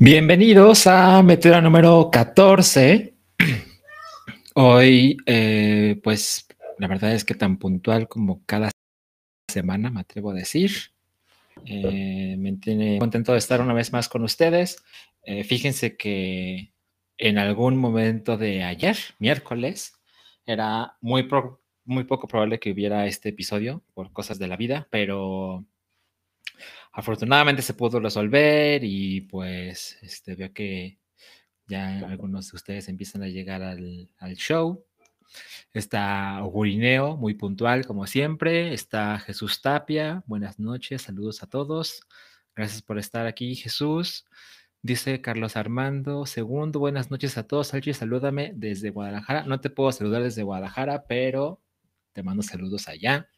Bienvenidos a Meteora número 14. Hoy, eh, pues, la verdad es que tan puntual como cada semana, me atrevo a decir. Eh, me tiene contento de estar una vez más con ustedes. Eh, fíjense que en algún momento de ayer, miércoles, era muy, muy poco probable que hubiera este episodio por cosas de la vida, pero afortunadamente se pudo resolver y pues este, veo que ya algunos de ustedes empiezan a llegar al, show. Está Gurineo, muy puntual como siempre. Está Jesús Tapia, buenas noches, saludos a todos. Gracias por estar aquí, Jesús. Dice Carlos Armando, segundo, buenas noches a todos. Salchi, salúdame desde Guadalajara. No te puedo saludar desde Guadalajara, pero te mando saludos allá.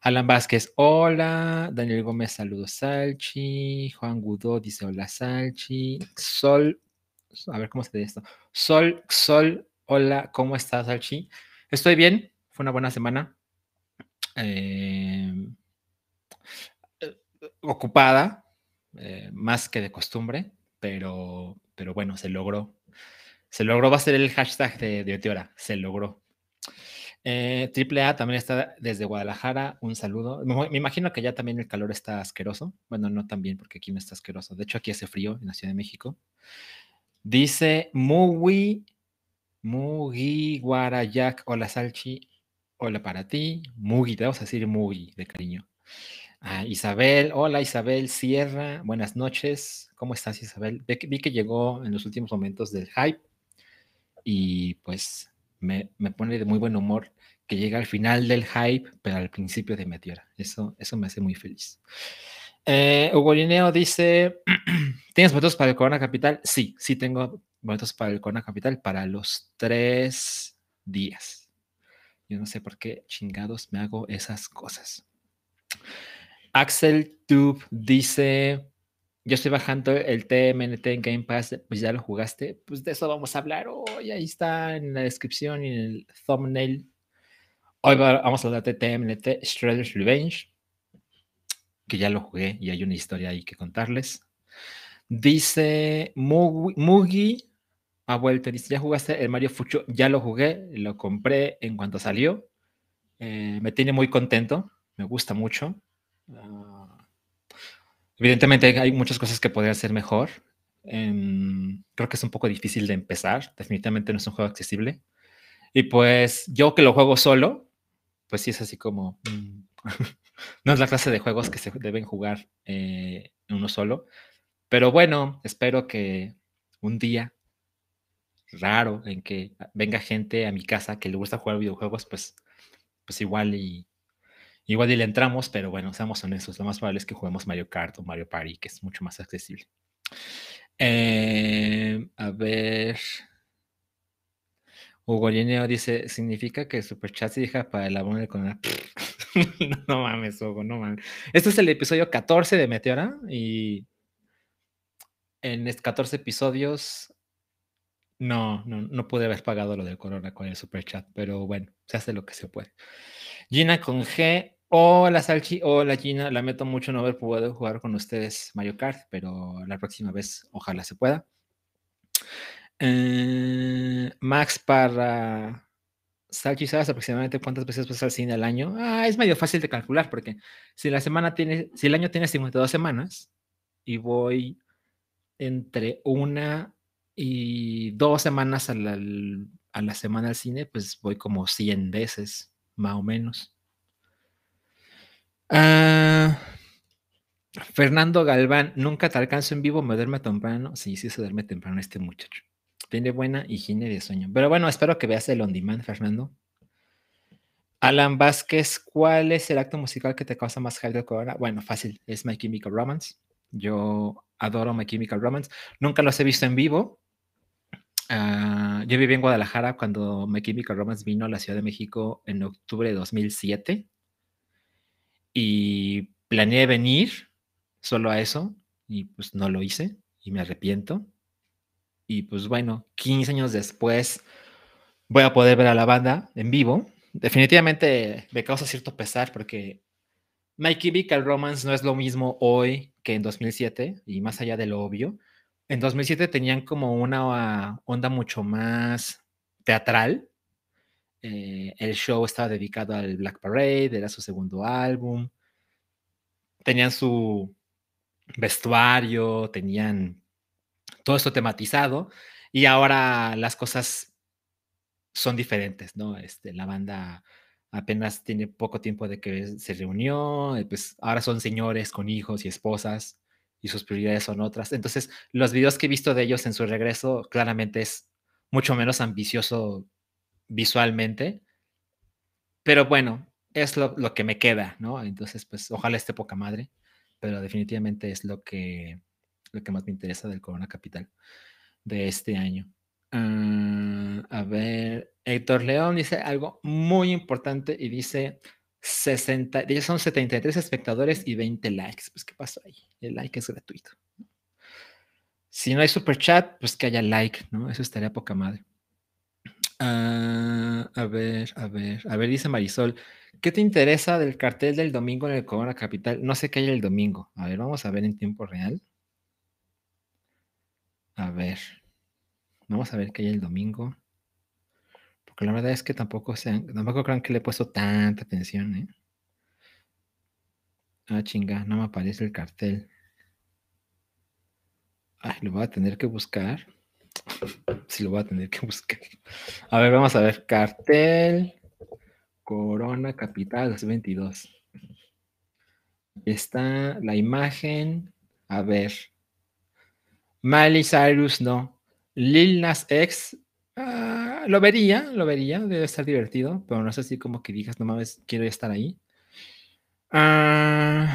Alan Vázquez, hola. Daniel Gómez, saludos, Salchi. Juan Gudó dice, hola, Salchi. Sol, a ver cómo se dice esto. Sol, Sol, hola, ¿cómo estás, Salchi? Estoy bien, fue una buena semana. Em, eh, ocupada, eh, más que de costumbre, pero, pero bueno, se logró. Se logró, va a ser el hashtag de, de Oteora, se logró. Eh, Triple A también está desde Guadalajara. Un saludo. Me, imagino que ya también el calor está asqueroso. Bueno, no tan bien porque aquí no está asqueroso. De hecho, aquí hace frío en la Ciudad de México. Dice Mugi, Mugi Guarayak. Hola, Salchi. Hola para ti. Mugi, te vamos a decir Mugi de cariño. Ah, Isabel, hola Isabel Sierra, buenas noches. ¿Cómo estás, Isabel? vi que llegó en los últimos momentos del hype y pues me, pone de muy buen humor que llega al final del hype, pero al principio de Meteora. Eso, eso me hace muy feliz. Eh, Hugo Lineo dice: ¿Tienes boletos para el Corona Capital? Sí, sí tengo boletos para el Corona Capital para los tres días. Yo no sé por qué chingados me hago esas cosas. Axel Tube dice: yo estoy bajando el TMNT en Game Pass, pues ya lo jugaste, pues de eso vamos a hablar hoy, ahí está en la descripción y en el thumbnail. Hoy vamos a hablar de TMNT Shredder's Revenge, que ya lo jugué y hay una historia ahí que contarles. Dice Mugi, ha vuelto, dice, ¿ya jugaste el Mario Fucho? Ya lo jugué, lo compré en cuanto salió. Eh, me tiene muy contento, me gusta mucho. Uh, Evidentemente hay muchas cosas que podría ser mejor. Em, creo que es un poco difícil de empezar. Definitivamente no es un juego accesible. Y pues yo que lo juego solo, pues sí es así como... Mm, no es la clase de juegos que se deben jugar eh, uno solo. Pero bueno, espero que un día raro en que venga gente a mi casa que le gusta jugar videojuegos, pues, pues igual y Igual y le entramos, pero bueno, seamos honestos, lo más probable es que juguemos Mario Kart o Mario Party, que es mucho más accesible. Eh, a ver. Hugo Lineo dice, ¿significa que el superchat se deja para el abono con la... no mames, Hugo, no mames. Este es el episodio 14 de Meteora y en estos 14 episodios no, no, no pude haber pagado lo del Corona con el superchat, pero bueno, se hace lo que se puede. Gina con G Hola Salchi, hola Gina, lamento mucho no haber podido jugar con ustedes Mario Kart, pero la próxima vez ojalá se pueda. Eh, Max para Salchi, ¿sabes aproximadamente cuántas veces vas al cine al año? Ah, es medio fácil de calcular porque si la semana tiene, si el año tiene 52 semanas y voy entre una y dos semanas a la, a la semana al cine, pues voy como 100 veces, más o menos. Ah, Fernando Galván, nunca te alcanzo en vivo, me duerme temprano. Sí, sí se duerme temprano este muchacho. Tiene buena higiene de sueño. Pero bueno, espero que veas el on demand, Fernando. Alan Vázquez, ¿cuál es el acto musical que te causa más hype de ahora? Bueno, fácil, es My Chemical Romance. Yo adoro My Chemical Romance. Nunca los he visto en vivo. Ah, yo viví en Guadalajara cuando My Chemical Romance vino a la Ciudad de México en octubre de 2007 y planeé venir solo a eso y pues no lo hice y me arrepiento. Y pues bueno, 15 años después voy a poder ver a la banda en vivo. Definitivamente me causa cierto pesar porque My Chemical Romance no es lo mismo hoy que en 2007 y más allá de lo obvio, En 2007 tenían como una onda mucho más teatral. Eh, el show estaba dedicado al Black Parade, era su segundo álbum. Tenían su vestuario, tenían todo esto tematizado y ahora las cosas son diferentes, ¿no? Este, la banda apenas tiene poco tiempo de que se reunió, pues ahora son señores con hijos y esposas y sus prioridades son otras. Entonces, los videos que he visto de ellos en su regreso claramente es mucho menos ambicioso visualmente, pero bueno, es lo, que me queda, ¿no? Entonces, pues ojalá esté poca madre, pero definitivamente es lo que, lo que más me interesa del Corona Capital de este año. Uh, a ver, Héctor León dice algo muy importante y dice 60, ellos son 73 espectadores y 20 likes. Pues, ¿qué pasó ahí? El like es gratuito. Si no hay super chat, pues que haya like, ¿no? Eso estaría poca madre. Uh, a ver, a ver, a ver, dice Marisol, ¿qué te interesa del cartel del domingo en el Corona Capital? No sé qué hay el domingo. A ver, vamos a ver en tiempo real. A ver. Vamos a ver qué hay el domingo. Porque la verdad es que tampoco, sean, tampoco crean que le he puesto tanta atención, ¿eh? Ah, chinga, no me aparece el cartel. Ay, lo voy a tener que buscar. Sí, lo voy a tener que buscar. A ver, vamos a ver. Cartel Corona Capital 2022. Está la imagen. A ver. Miley Cyrus no. Lil Nas X, uh, lo vería, lo vería, debe estar divertido, pero no es así como que digas, no mames, quiero estar ahí. Uh,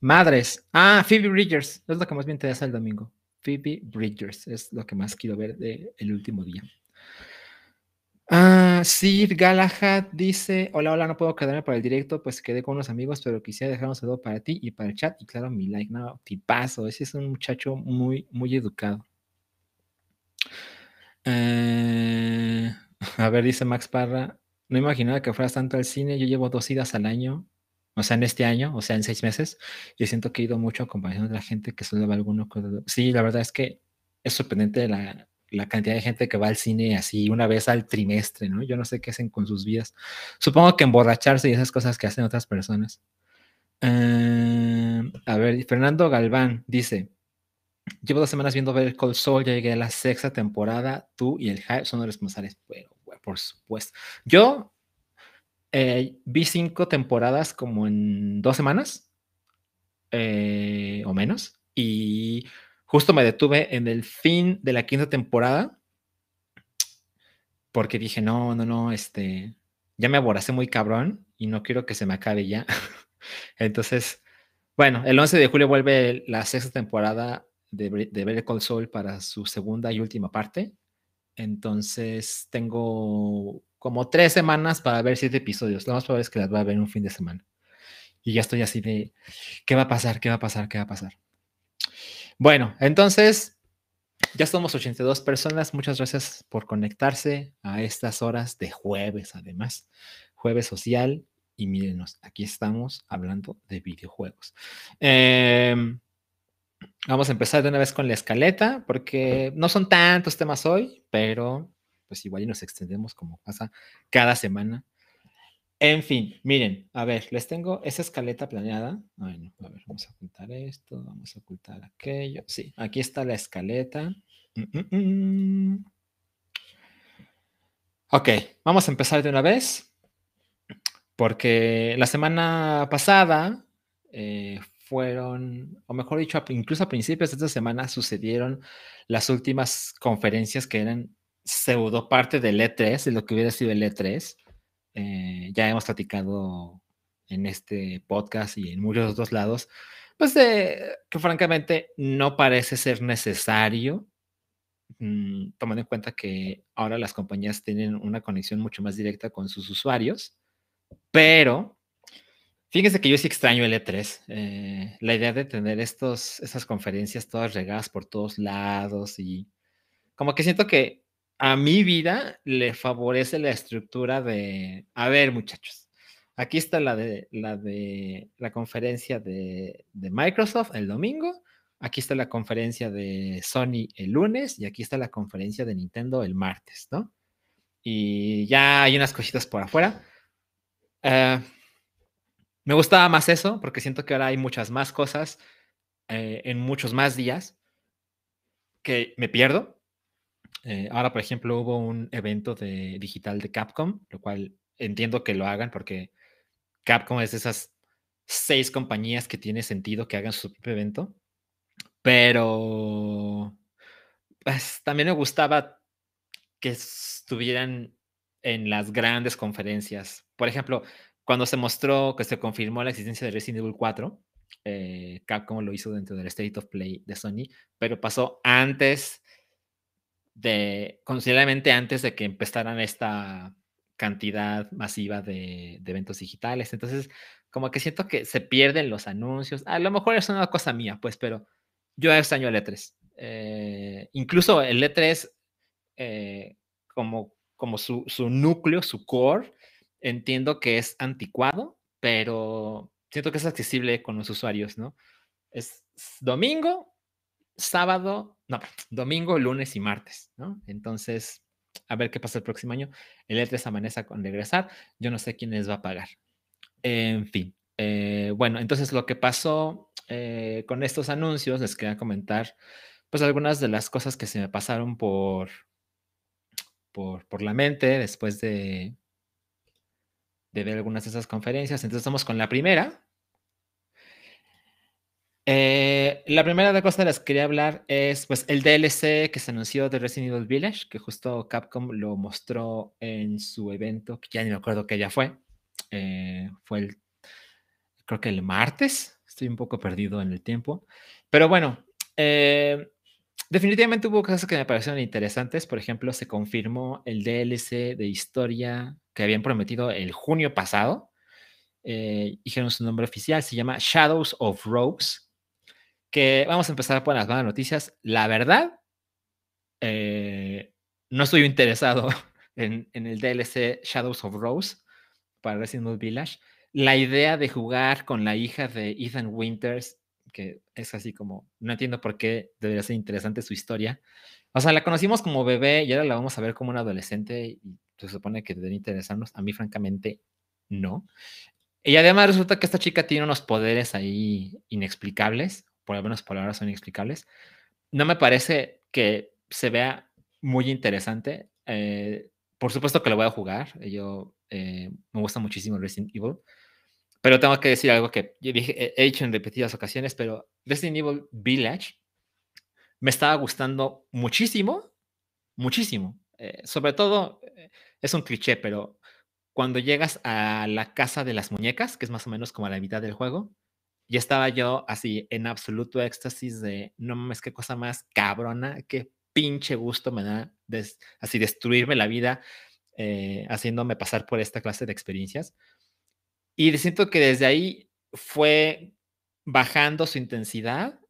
madres. Ah, Phoebe Bridgers, es lo que más me interesa el domingo. Phoebe Bridgers es lo que más quiero ver del el último día. Ah, Sir Galahad dice: Hola, hola, no puedo quedarme para el directo, pues quedé con unos amigos, pero quisiera dejar un saludo para ti y para el chat. Y claro, mi like, no, tipazo. Ese es un muchacho muy, muy educado. Eh, a ver, dice Max Parra: No imaginaba que fueras tanto al cine. Yo llevo dos idas al año, o sea, en este año, o sea, en seis meses. Y siento que he ido mucho a comparación de la gente que solo va alguno. Sí, la verdad es que es sorprendente la, la cantidad de gente que va al cine así una vez al trimestre, ¿no? Yo no sé qué hacen con sus vidas. Supongo que emborracharse y esas cosas que hacen otras personas. Uh, a ver, Fernando Galván dice, llevo dos semanas viendo ver Cold Soul, ya llegué a la sexta temporada, tú y el Hype son los responsables, bueno, por supuesto. Yo eh, vi cinco temporadas como en dos semanas eh, o menos y Justo me detuve en el fin de la quinta temporada porque dije, no, no, no, este, ya me aboracé muy cabrón y no quiero que se me acabe ya. Entonces, bueno, el 11 de julio vuelve la sexta temporada de, de Better Call Saul para su segunda y última parte. Entonces, tengo como tres semanas para ver siete episodios. Lo más probable es que las voy a ver un fin de semana. Y ya estoy así de, ¿qué va a pasar? ¿Qué va a pasar? ¿Qué va a pasar? Bueno, entonces ya somos 82 personas. Muchas gracias por conectarse a estas horas de jueves, además. Jueves social. Y mírenos, aquí estamos hablando de videojuegos. Eh, vamos a empezar de una vez con la escaleta, porque no son tantos temas hoy, pero pues igual y nos extendemos como pasa cada semana. En fin, miren, a ver, les tengo esa escaleta planeada. A ver, vamos a ocultar esto, vamos a ocultar aquello. Sí, aquí está la escaleta. Mm. Ok, vamos a empezar de una vez, porque la semana pasada eh, fueron, o mejor dicho, incluso a principios de esta semana sucedieron las últimas conferencias que eran pseudo parte del E3, de lo que hubiera sido el E3 eh, ya hemos platicado en este podcast y en muchos otros lados, pues de, que francamente no parece ser necesario, mmm, tomando en cuenta que ahora las compañías tienen una conexión mucho más directa con sus usuarios, pero fíjense que yo sí extraño el E3, eh, la idea de tener estos, esas conferencias todas regadas por todos lados y como que siento que a mi vida le favorece la estructura de, a ver muchachos, aquí está la de la, de, la conferencia de, Microsoft el domingo, aquí está la conferencia de Sony el lunes y aquí está la conferencia de Nintendo el martes, ¿no? Y ya hay unas cositas por afuera. Eh, me gustaba más eso porque siento que ahora hay muchas más cosas eh, en muchos más días que me pierdo. Eh, ahora, por ejemplo, hubo un evento de digital de Capcom, lo cual entiendo que lo hagan porque Capcom es de esas seis compañías que tiene sentido que hagan su propio evento. Pero pues, también me gustaba que estuvieran en las grandes conferencias. Por ejemplo, cuando se mostró que se confirmó la existencia de Resident Evil 4, eh, Capcom lo hizo dentro del State of Play de Sony, pero pasó antes de, considerablemente antes de que empezaran esta cantidad masiva de, eventos digitales. Entonces, como que siento que se pierden los anuncios. A lo mejor es una cosa mía, pues, pero yo extraño el E3. Eh, incluso el E3, eh, como, como su, su, núcleo, su core, entiendo que es anticuado, pero siento que es accesible con los usuarios, ¿no? Es domingo, sábado, no, domingo, lunes y martes, ¿no? Entonces, a ver qué pasa el próximo año. El E3 amanece con regresar. Yo no sé quién les va a pagar. En fin. Eh, bueno, entonces lo que pasó eh, con estos anuncios, les quería comentar, pues algunas de las cosas que se me pasaron por, por, por la mente después de, de ver algunas de esas conferencias. Entonces estamos con la primera. Eh, la primera de cosas de las que quería hablar es pues el DLC que se anunció de Resident Evil Village, que justo Capcom lo mostró en su evento, que ya ni me acuerdo que ya fue. Eh, fue el, creo que el martes. Estoy un poco perdido en el tiempo. Pero bueno, eh, definitivamente hubo cosas que me parecieron interesantes. Por ejemplo, se confirmó el DLC de historia que habían prometido el junio pasado. Dijeron su nombre oficial, se llama Shadows of Rose. Que vamos a empezar por las malas noticias. La verdad, eh, no estoy interesado en, en, el DLC Shadows of Rose para Resident Evil Village. La idea de jugar con la hija de Ethan Winters, que es así como, no entiendo por qué debería ser interesante su historia. O sea, la conocimos como bebé y ahora la vamos a ver como una adolescente y se supone que debería interesarnos. A mí, francamente, no. Y además resulta que esta chica tiene unos poderes ahí inexplicables, por por ahora son inexplicables. No me parece que se vea muy interesante. Eh, por supuesto que lo voy a jugar. Yo eh, me gusta muchísimo Resident Evil. Pero tengo que decir algo que he dicho en repetidas ocasiones, pero Resident Evil Village me estaba gustando muchísimo, muchísimo. Eh, sobre todo, es un cliché, pero cuando llegas a la casa de las muñecas, que es más o menos como la mitad del juego, ya estaba yo así en absoluto éxtasis de, no mames, qué cosa más cabrona, qué pinche gusto me da así destruirme la vida eh, haciéndome pasar por esta clase de experiencias. Y siento que desde ahí fue bajando su intensidad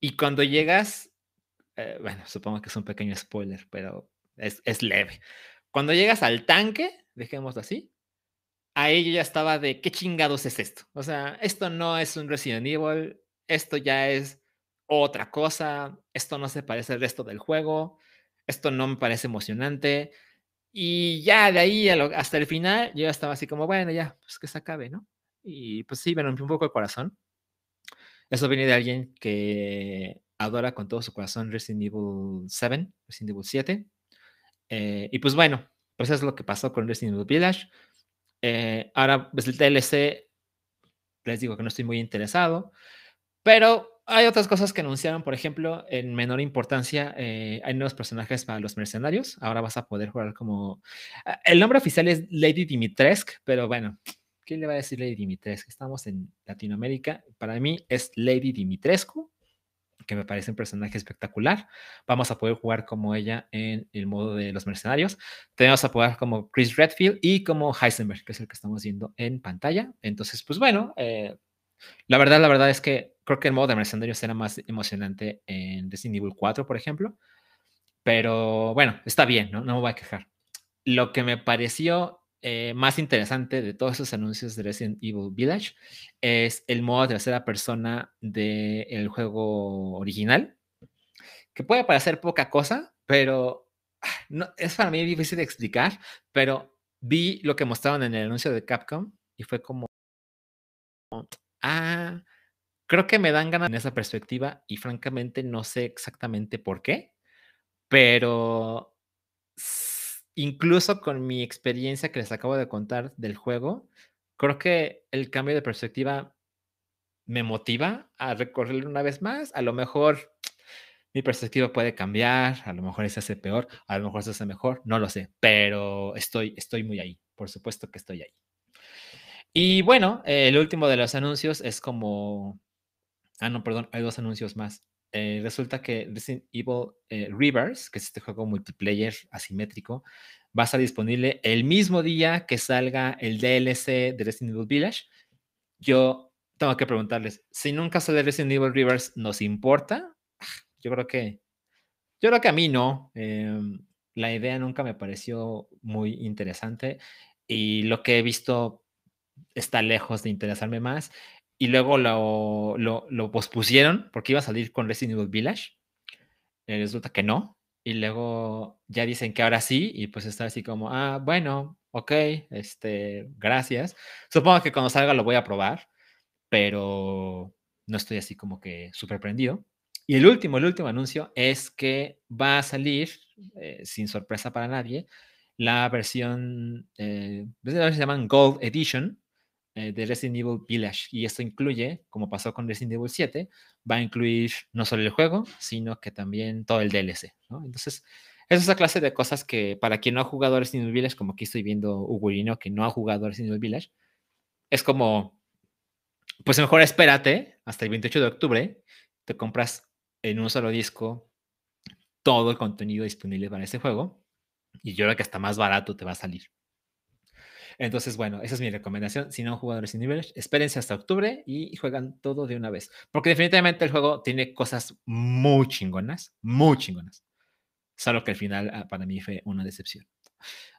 y cuando llegas, eh, bueno, supongo que es un pequeño spoiler, pero es, es leve. Cuando llegas al tanque, dejémoslo así, ahí yo ya estaba de qué chingados es esto. O sea, esto no es un Resident Evil, esto ya es otra cosa, esto no se parece al resto del juego, esto no me parece emocionante. Y ya de ahí hasta el final, yo estaba así como, bueno, ya, pues que se acabe, ¿no? Y pues sí, me rompió un poco el corazón. Eso viene de alguien que adora con todo su corazón Resident Evil 7, Resident Evil 7. Eh, y pues bueno, pues eso es lo que pasó con Resident Evil Village. Eh, ahora, pues el DLC, les digo que no estoy muy interesado, pero hay otras cosas que anunciaron, por ejemplo, en menor importancia, eh, hay nuevos personajes para los mercenarios. Ahora vas a poder jugar como... Ah, el nombre oficial es Lady Dimitrescu, pero bueno, ¿qué le va a decir Lady Dimitrescu? Estamos en Latinoamérica. Para mí es Lady Dimitrescu que me parece un personaje espectacular. Vamos a poder jugar como ella en el modo de los mercenarios. Tenemos a jugar como Chris Redfield y como Heisenberg, que es el que estamos viendo en pantalla. Entonces, pues bueno, eh, la verdad, la verdad es que creo que el modo de mercenarios era más emocionante en Resident Evil 4, por ejemplo. Pero bueno, está bien, ¿no? No me voy a quejar. Lo que me pareció eh, más interesante de todos esos anuncios de Resident Evil Village es el modo de tercera persona del juego original, que puede parecer poca cosa, pero ah, no, es para mí difícil de explicar, pero vi lo que mostraron en el anuncio de Capcom y fue como, ah, creo que me dan ganas en esa perspectiva y francamente no sé exactamente por qué, pero incluso con mi experiencia que les acabo de contar del juego, creo que el cambio de perspectiva me motiva a recorrerlo una vez más. A lo mejor mi perspectiva puede cambiar, a lo mejor se hace peor, a lo mejor se hace mejor, no lo sé, pero estoy, estoy muy ahí, por supuesto que estoy ahí. Y bueno, el último de los anuncios es como... Ah, no, perdón, hay dos anuncios más. Eh, resulta que Resident Evil eh, Rivers, que es este juego multiplayer asimétrico, va a estar disponible el mismo día que salga el DLC de Resident Evil Village. Yo tengo que preguntarles, si nunca sale Resident Evil Rivers, ¿nos importa? Yo creo que, yo creo que a mí no. Em, la idea nunca me pareció muy interesante y lo que he visto está lejos de interesarme más y luego lo, lo, pospusieron porque iba a salir con Resident Evil Village. Eh, resulta que no. Y luego ya dicen que ahora sí, y pues está así como, ah, bueno, ok, este, gracias. Supongo que cuando salga lo voy a probar, pero no estoy así como que súper prendido. Y el último, el último anuncio es que va a salir, eh, sin sorpresa para nadie, la versión, eh, se llaman Gold Edition, eh, de Resident Evil Village. Y esto incluye, como pasó con Resident Evil 7, va a incluir no solo el juego, sino que también todo el DLC. Entonces, es esa clase de cosas que para quien no ha jugado Resident Evil Village, como aquí estoy viendo Ugurino, que no ha jugado Resident Evil Village, es como, pues mejor espérate hasta el 28 de octubre, te compras en un solo disco todo el contenido disponible para ese juego y yo creo que hasta más barato te va a salir. Entonces, bueno, esa es mi recomendación. Si no jugadores sin niveles, espérense hasta octubre y juegan todo de una vez. Porque definitivamente el juego tiene cosas muy chingonas, muy chingonas. Solo que al final ah, para mí fue una decepción.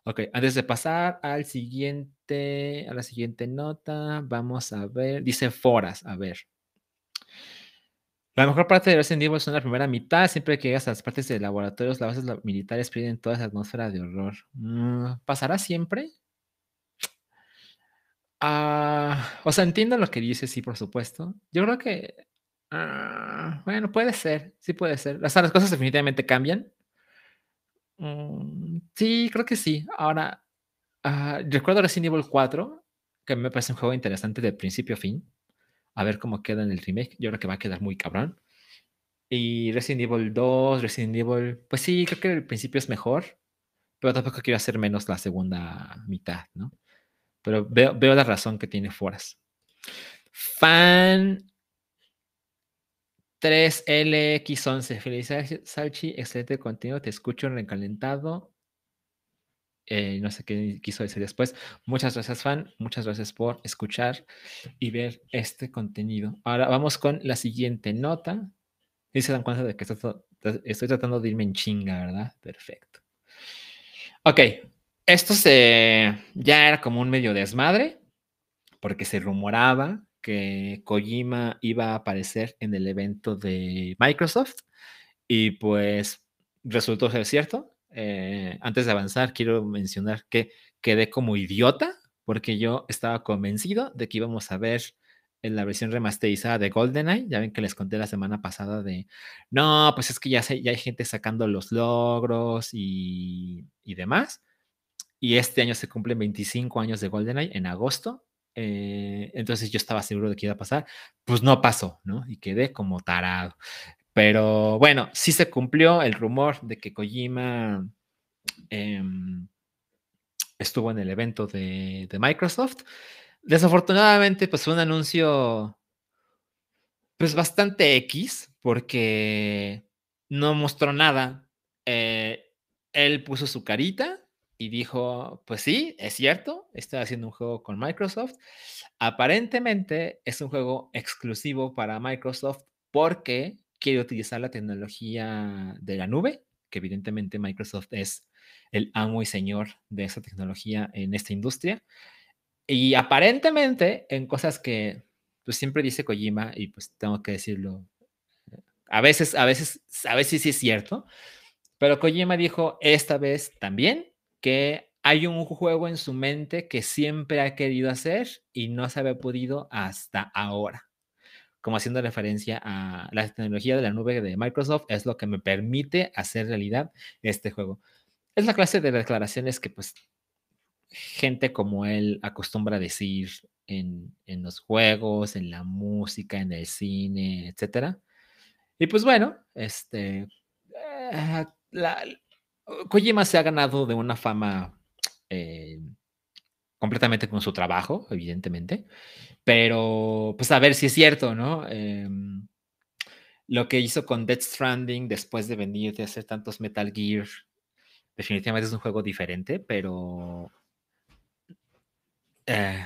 Ok, antes de pasar al siguiente, a la siguiente nota, vamos a ver, dice Foras, a ver. La mejor parte de Resident Evil es la primera mitad. Siempre que llegas a las partes de laboratorios, las bases militares pierden toda esa atmósfera de horror. Mm, ¿Pasará siempre? Ah, o sea, entiendo lo que dice, sí, por supuesto. Yo creo que, ah, bueno, puede ser, sí puede ser. Las, las cosas definitivamente cambian. Mm, sí, creo que sí. Ahora, ah, recuerdo Resident Evil 4, que me parece un juego interesante de principio a fin. A ver cómo queda en el remake. Yo creo que va a quedar muy cabrón. Y Resident Evil 2, Resident Evil, pues sí, creo que el principio es mejor, pero tampoco quiero hacer menos la segunda mitad, ¿no? Pero veo, la razón que tiene Foras. Fan 3LX11. Felicidades, Salchi. Excelente contenido. Te escucho recalentado. Eh, no sé qué quiso decir después. Muchas gracias, fan. Muchas gracias por escuchar y ver este contenido. Ahora vamos con la siguiente nota. Y se dan cuenta de que estoy tratando de irme en chinga, ¿verdad? Perfecto. Ok, esto se, ya era como un medio desmadre, porque se rumoraba que Kojima iba a aparecer en el evento de Microsoft y pues resultó ser cierto. Eh, antes de avanzar, quiero mencionar que quedé como idiota porque yo estaba convencido de que íbamos a ver en la versión remasterizada de GoldenEye. Ya ven que les conté la semana pasada de, no, pues es que ya, ya hay gente sacando los logros y, y demás. Y este año se cumplen 25 años de GoldenEye en agosto. Eh, entonces yo estaba seguro de que iba a pasar. Pues no pasó, ¿no? Y quedé como tarado. Pero bueno, sí se cumplió el rumor de que Kojima em, estuvo en el evento de, Microsoft. Desafortunadamente, pues fue un anuncio pues bastante X, porque no mostró nada. Eh, él puso su carita y dijo, pues sí, es cierto, estoy haciendo un juego con Microsoft. Aparentemente es un juego exclusivo para Microsoft porque quiere utilizar la tecnología de la nube, que evidentemente Microsoft es el amo y señor de esa tecnología en esta industria. Y aparentemente en cosas que pues siempre dice Kojima, y pues tengo que decirlo, a veces, a veces, a veces sí es cierto, pero Kojima dijo esta vez también que hay un juego en su mente que siempre ha querido hacer y no se había podido hasta ahora. Como haciendo referencia a la tecnología de la nube de Microsoft, es lo que me permite hacer realidad este juego. Es la clase de declaraciones que pues gente como él acostumbra decir en, en los juegos, en la música, en el cine, etcétera. Y pues bueno, este, eh, la, Kojima se ha ganado de una fama eh, completamente con su trabajo, evidentemente, pero pues a ver si es cierto, ¿no? Em, lo que hizo con Death Stranding después de venir de hacer tantos Metal Gear, definitivamente es un juego diferente, pero eh,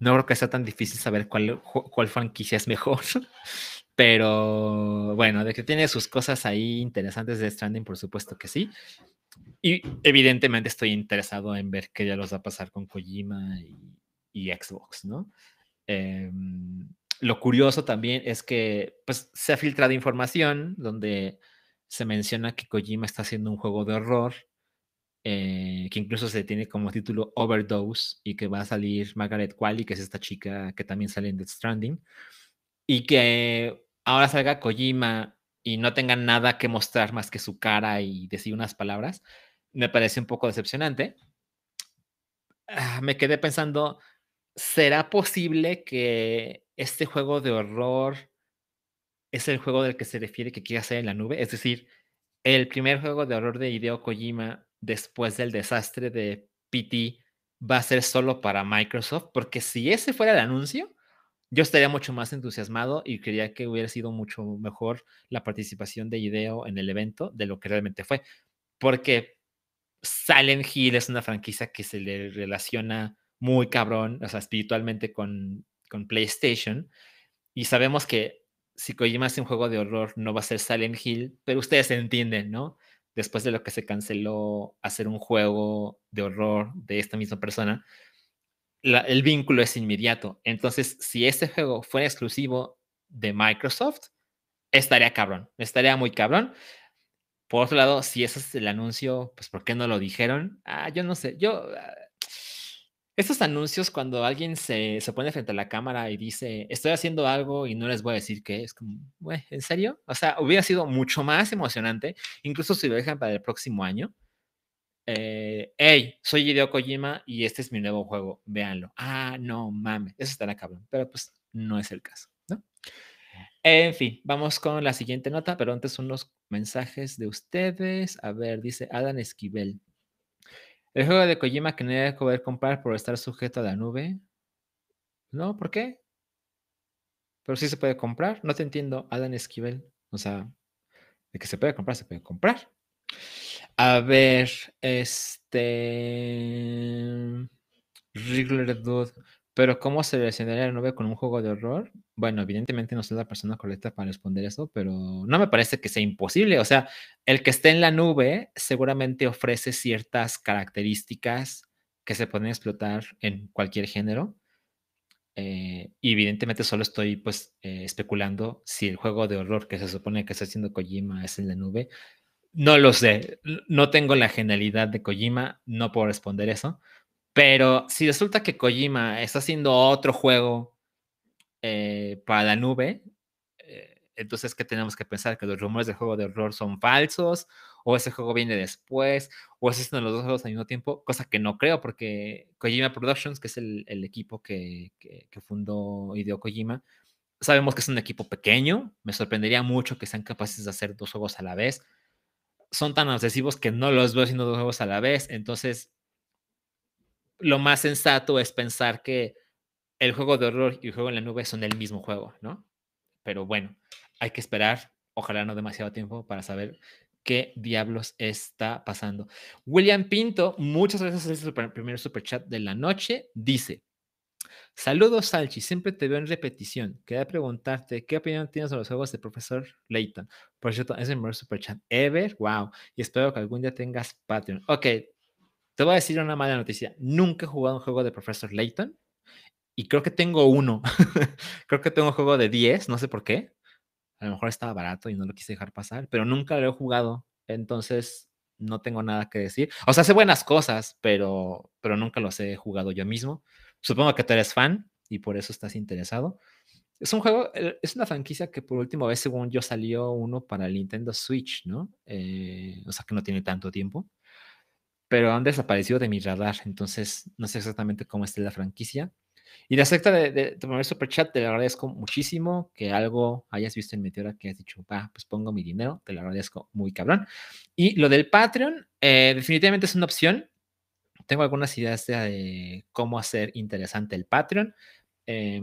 no creo que sea tan difícil saber cuál, cuál franquicia es mejor. Pero bueno, de que tiene sus cosas ahí interesantes de Stranding, por supuesto que sí. Y evidentemente estoy interesado en ver qué ya los va a pasar con Kojima y, Xbox, ¿no? Em, lo curioso también es que pues, se ha filtrado información donde se menciona que Kojima está haciendo un juego de horror, eh, que incluso se tiene como título Overdose y que va a salir Margaret Qualley, que es esta chica que también sale en Death Stranding, y que ahora salga Kojima y no tenga nada que mostrar más que su cara y decir unas palabras, me parece un poco decepcionante. Ah, me quedé pensando, ¿será posible que este juego de horror es el juego del que se refiere que quiere hacer en la nube? Es decir, el primer juego de horror de Hideo Kojima después del desastre de PT va a ser solo para Microsoft, porque si ese fuera el anuncio, yo estaría mucho más entusiasmado y creía que hubiera sido mucho mejor la participación de Ideo en el evento de lo que realmente fue. Porque Silent Hill es una franquicia que se le relaciona muy cabrón, o sea, espiritualmente con, con PlayStation. Y sabemos que si Kojima hace un juego de horror, no va a ser Silent Hill, pero ustedes entienden, ¿no? Después de lo que se canceló hacer un juego de horror de esta misma persona, el vínculo es inmediato. Entonces, si este juego fuera exclusivo de Microsoft, estaría cabrón, estaría muy cabrón. Por otro lado, si ese es el anuncio, pues ¿por qué no lo dijeron? Ah, yo no sé, yo... Ah, estos anuncios cuando alguien se, se, pone frente a la cámara y dice, estoy haciendo algo y no les voy a decir qué, es como, güey, ¿en serio? O sea, hubiera sido mucho más emocionante, incluso si lo dejan para el próximo año, eh, hey, soy Hideo Kojima y este es mi nuevo juego, véanlo. Ah, no mames, eso estará cabrón, pero pues no es el caso. En fin, vamos con la siguiente nota, pero antes unos mensajes de ustedes. A ver, dice Adam Esquivel. El juego de Kojima que no debe poder comprar por estar sujeto a la nube. No, ¿por qué? Pero sí se puede comprar. No te entiendo, Adam Esquivel. O sea, de que se puede comprar, se puede comprar. A ver, este. Wriggler Dude. Pero, ¿cómo se relacionaría la nube con un juego de horror? Bueno, evidentemente no soy la persona correcta para responder eso, pero no me parece que sea imposible. O sea, el que esté en la nube seguramente ofrece ciertas características que se pueden explotar en cualquier género. Eh, y evidentemente solo estoy pues eh, especulando si el juego de horror que se supone que está haciendo Kojima es en la nube. No lo sé, no tengo la genialidad de Kojima, no puedo responder eso, pero si resulta que Kojima está haciendo otro juego eh, para la nube, eh, entonces, ¿qué tenemos que pensar? ¿Que los rumores del juego de horror son falsos? ¿O ese juego viene después? ¿O existen los dos juegos al mismo tiempo? Cosa que no creo, porque Kojima Productions, que es el, equipo que, que, que fundó Hideo Kojima, sabemos que es un equipo pequeño. Me sorprendería mucho que sean capaces de hacer dos juegos a la vez son tan obsesivos que no los veo haciendo dos juegos a la vez. Entonces, lo más sensato es pensar que el juego de horror y el juego en la nube son el mismo juego, ¿no? Pero bueno, hay que esperar, ojalá no demasiado tiempo para saber qué diablos está pasando. William Pinto, muchas gracias por el primer super chat de la noche. Dice: Saludos, Salchi. Siempre te veo en repetición. Quería preguntarte, ¿qué opinión tienes de los juegos de Profesor Layton? Por cierto, es el mejor superchat ever. Wow. Y espero que algún día tengas Patreon. Ok. Te voy a decir una mala noticia. Nunca he jugado un juego de Profesor Layton. Y creo que tengo uno. creo que tengo un juego de 10. No sé por qué. A lo mejor estaba barato y no lo quise dejar pasar. Pero nunca lo he jugado. Entonces, no tengo nada que decir. O sea, hace buenas cosas, pero, pero nunca los he jugado yo mismo. Supongo que tú eres fan y por eso estás interesado. Es un juego, eh, es una franquicia que por última vez, según yo, salió uno para el Nintendo Switch, ¿no? Eh, o sea, que no tiene tanto tiempo. Pero han desaparecido de mi radar, entonces no sé exactamente cómo está la franquicia. Y de acepta de, de, de super chat, te lo agradezco muchísimo que algo hayas visto en Meteora que has dicho, va, pues pongo mi dinero, te lo agradezco muy cabrón. Y lo del Patreon, eh, definitivamente es una opción tengo algunas ideas de cómo hacer interesante el Patreon. Eh,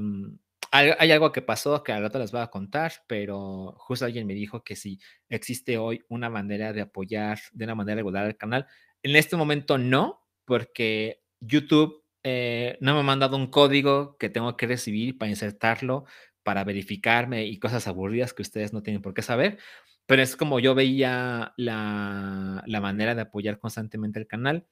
hay, algo que pasó que al rato les voy a contar, pero justo alguien me dijo que si existe hoy una manera de apoyar de una manera regular el canal. En este momento no, porque YouTube eh, no me ha mandado un código que tengo que recibir para insertarlo, para verificarme y cosas aburridas que ustedes no tienen por qué saber. Pero es como yo veía la, la manera de apoyar constantemente el canal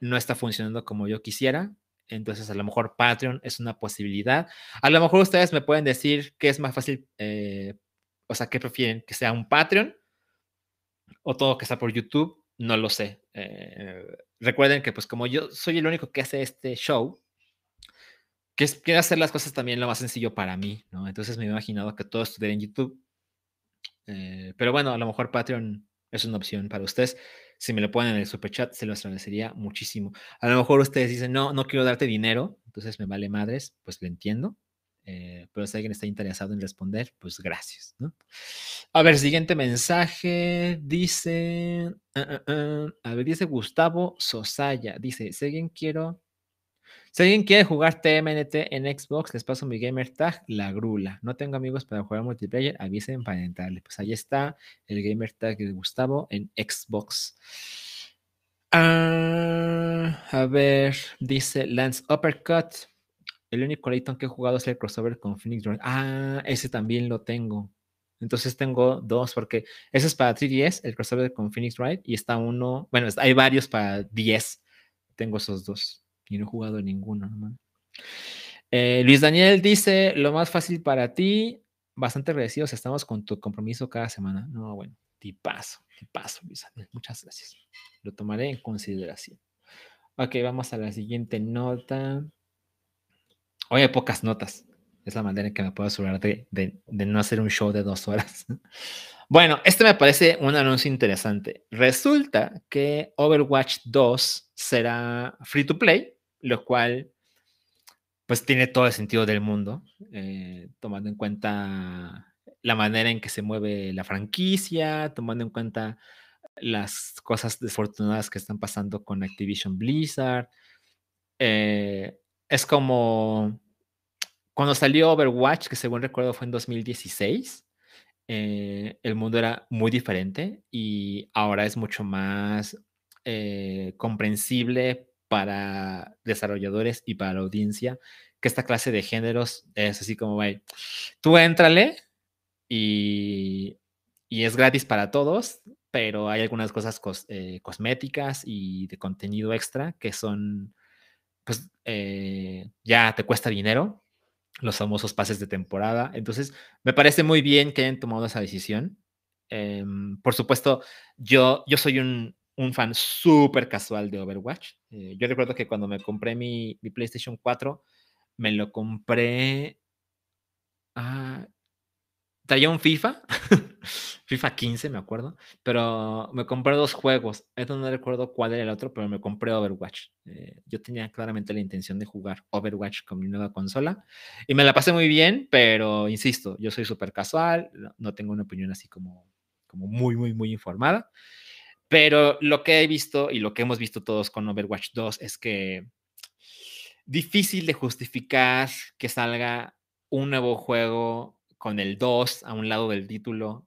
no está funcionando como yo quisiera. Entonces, a lo mejor Patreon es una posibilidad. A lo mejor ustedes me pueden decir qué es más fácil, eh, o sea, qué prefieren, que sea un Patreon o todo que está por YouTube. No lo sé. Eh, recuerden que, pues, como yo soy el único que hace este show, que es, quiero hacer las cosas también lo más sencillo para mí, ¿no? Entonces me he imaginado que todo estuviera en YouTube. Eh, pero bueno, a lo mejor Patreon es una opción para ustedes. Si me lo ponen en el super chat, se los agradecería muchísimo. A lo mejor ustedes dicen, no, no quiero darte dinero, entonces me vale madres, pues lo entiendo. Eh, pero si alguien está interesado en responder, pues gracias. ¿no? A ver, siguiente mensaje. Dice, uh, uh, uh, a ver, dice Gustavo Sosaya. Dice, si alguien quiero si alguien quiere jugar TMNT en Xbox, les paso mi gamer tag, la grula. No tengo amigos para jugar multiplayer, avisen para entrarle. Pues ahí está el gamer tag de Gustavo en Xbox. Ah, a ver, dice Lance Uppercut. El único Layton que he jugado es el crossover con Phoenix Wright. Ah, ese también lo tengo. Entonces tengo dos, porque ese es para 3DS, el crossover con Phoenix Wright, y está uno, bueno, hay varios para 10. Tengo esos dos y no he jugado ninguno. ¿no? Eh, Luis Daniel dice, lo más fácil para ti, bastante agradecidos estamos con tu compromiso cada semana. No, bueno, tipazo, tipazo, Luis Daniel. Muchas gracias. Lo tomaré en consideración. Ok, vamos a la siguiente nota. Hoy hay pocas notas. Es la manera en que me puedo asegurar de, de, de no hacer un show de dos horas. Bueno, este me parece un anuncio interesante. Resulta que Overwatch 2 será free to play lo cual pues tiene todo el sentido del mundo, eh, tomando en cuenta la manera en que se mueve la franquicia, tomando en cuenta las cosas desafortunadas que están pasando con Activision Blizzard. Eh, es como cuando salió Overwatch, que según recuerdo fue en 2016, eh, el mundo era muy diferente y ahora es mucho más comprensible para desarrolladores y para la audiencia que esta clase de géneros es así como, güey, tú éntrale y, y, es gratis para todos, pero hay algunas cosas cos, eh, cosméticas y de contenido extra que son, pues, eh, ya te cuesta dinero, los famosos pases de temporada. Entonces, me parece muy bien que hayan tomado esa decisión. Eh, por supuesto, yo, yo soy un, un fan súper casual de Overwatch. Eh, yo recuerdo que cuando me compré mi, PlayStation 4, me lo compré. Ah, traía un FIFA, FIFA 15, me acuerdo, pero me compré dos juegos. Esto no recuerdo cuál era el otro, pero me compré Overwatch. Eh, yo tenía claramente la intención de jugar Overwatch con mi nueva consola y me la pasé muy bien, pero insisto, yo soy súper casual, no, no tengo una opinión así como, como muy, muy, muy informada. Pero lo que he visto y lo que hemos visto todos con Overwatch 2 es que difícil de justificar que salga un nuevo juego con el 2 a un lado del título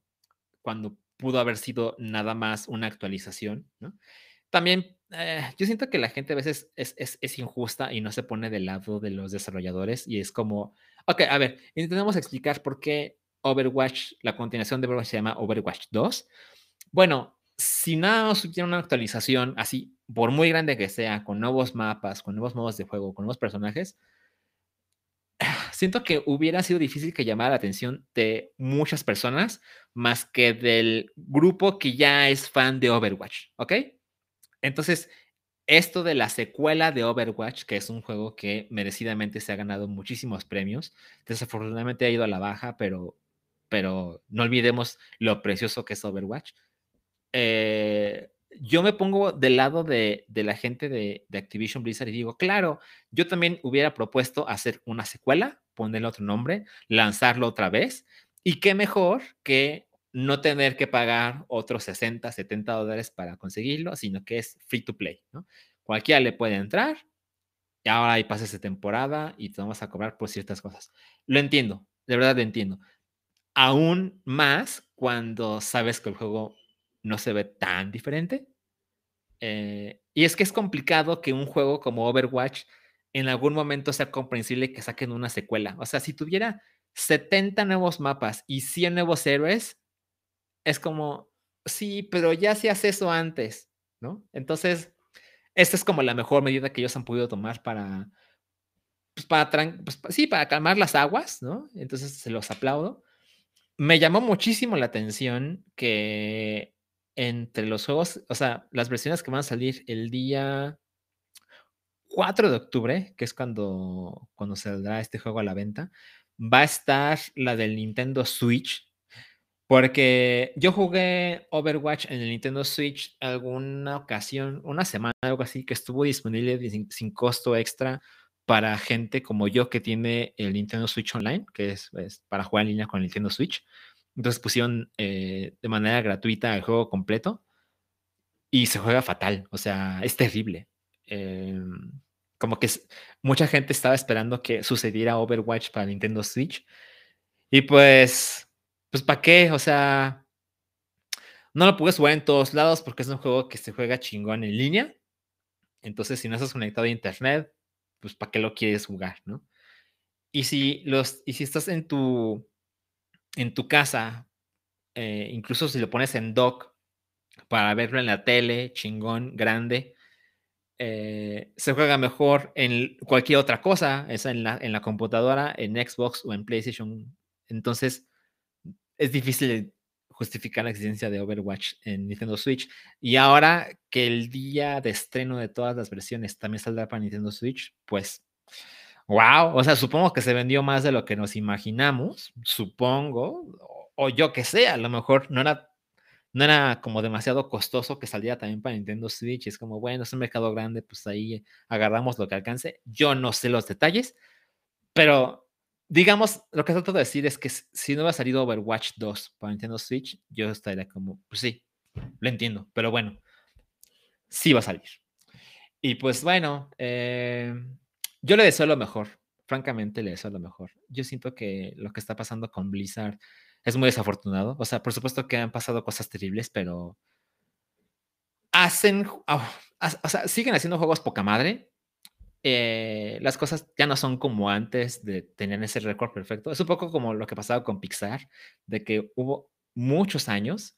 cuando pudo haber sido nada más una actualización. También eh, yo siento que la gente a veces es, es, es, injusta y no se pone del lado de los desarrolladores y es como, ok, a ver, intentamos explicar por qué Overwatch, la continuación de Overwatch se llama Overwatch 2. Bueno, si nada más hubiera una actualización así, por muy grande que sea, con nuevos mapas, con nuevos modos de juego, con nuevos personajes, siento que hubiera sido difícil que llamara la atención de muchas personas más que del grupo que ya es fan de Overwatch, ¿ok? Entonces, esto de la secuela de Overwatch, que es un juego que merecidamente se ha ganado muchísimos premios, desafortunadamente ha ido a la baja, pero, pero no olvidemos lo precioso que es Overwatch. Eh, yo me pongo del lado de, la gente de, de, Activision Blizzard y digo, claro, yo también hubiera propuesto hacer una secuela, ponerle otro nombre, lanzarlo otra vez, y qué mejor que no tener que pagar otros 60, 70 dólares para conseguirlo, sino que es free to play, ¿no? Cualquiera le puede entrar, y ahora hay pases de temporada y te vamos a cobrar por ciertas cosas. Lo entiendo, de verdad lo entiendo. Aún más cuando sabes que el juego no se ve tan diferente. Eh, y es que es complicado que un juego como Overwatch en algún momento sea comprensible que saquen una secuela. O sea, si tuviera 70 nuevos mapas y 100 nuevos héroes, es como, sí, pero ya hacías eso antes, ¿no? Entonces, esta es como la mejor medida que ellos han podido tomar para, pues para, pues, sí, para calmar las aguas, ¿no? Entonces, se los aplaudo. Me llamó muchísimo la atención que entre los juegos, o sea, las versiones que van a salir el día 4 de octubre, que es cuando, cuando saldrá este juego a la venta, va a estar la del Nintendo Switch, porque yo jugué Overwatch en el Nintendo Switch alguna ocasión, una semana, algo así, que estuvo disponible sin, costo extra para gente como yo que tiene el Nintendo Switch Online, que es para jugar en línea con el Nintendo Switch. Entonces pusieron eh, de manera gratuita el juego completo y se juega fatal, o sea, es terrible. Eh, como que mucha gente estaba esperando que sucediera Overwatch para Nintendo Switch y pues, pues ¿para qué? O sea, no lo puedes jugar en todos lados porque es un juego que se juega chingón en línea. Entonces, si no estás conectado a internet, pues ¿para qué lo quieres jugar, no? Y si los y si estás en tu en tu casa, eh, incluso si lo pones en dock para verlo en la tele, chingón, grande, eh, se juega mejor en cualquier otra cosa, es en la, en la computadora, en Xbox o en PlayStation. Entonces, es difícil justificar la existencia de Overwatch en Nintendo Switch. Y ahora que el día de estreno de todas las versiones también saldrá para Nintendo Switch, pues Wow, o sea, supongo que se vendió más de lo que nos imaginamos, supongo, o, o yo que sé, a lo mejor no era, no era como demasiado costoso que saliera también para Nintendo Switch, es como, bueno, es un mercado grande, pues ahí agarramos lo que alcance. Yo no sé los detalles, pero digamos, lo que trato de decir es que si no va a salir Overwatch 2 para Nintendo Switch, yo estaría como, pues sí, lo entiendo, pero bueno, sí va a salir. Y pues bueno, eh, yo le deseo lo mejor, francamente le deseo lo mejor. Yo siento que lo que está pasando con Blizzard es muy desafortunado. O sea, por supuesto que han pasado cosas terribles, pero hacen, oh, o sea, siguen haciendo juegos poca madre. Eh, las cosas ya no son como antes de tener ese récord perfecto. Es un poco como lo que pasaba con Pixar, de que hubo muchos años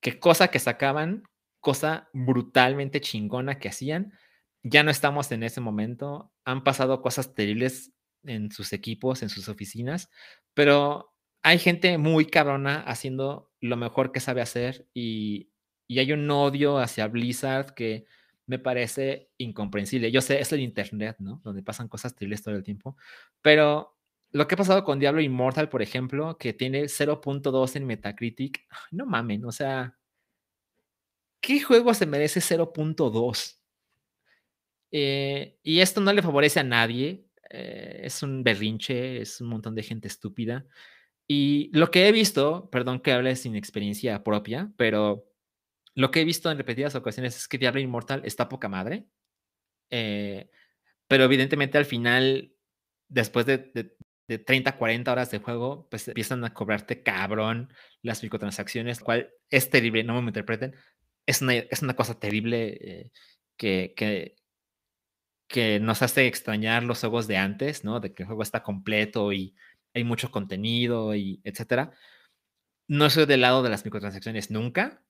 que cosa que sacaban, cosa brutalmente chingona que hacían, ya no estamos en ese momento. Han pasado cosas terribles en sus equipos, en sus oficinas, pero hay gente muy cabrona haciendo lo mejor que sabe hacer y, y hay un odio hacia Blizzard que me parece incomprensible. Yo sé, es el Internet, ¿no? Donde pasan cosas terribles todo el tiempo, pero lo que ha pasado con Diablo Immortal, por ejemplo, que tiene 0.2 en Metacritic, no mamen, o sea, ¿qué juego se merece 0.2? Eh, y esto no le favorece a nadie. Eh, es un berrinche, es un montón de gente estúpida. Y lo que he visto, perdón que hable sin experiencia propia, pero lo que he visto en repetidas ocasiones es que Diablo Immortal está poca madre. Eh, pero evidentemente al final, después de, de, de, 30, 40 horas de juego, pues empiezan a cobrarte cabrón las microtransacciones, cual es terrible, no me interpreten. Es una, es una cosa terrible. Eh, que, que, que nos hace extrañar los juegos de antes, ¿no? De que el juego está completo y hay mucho contenido y etcétera. No soy del lado de las microtransacciones nunca,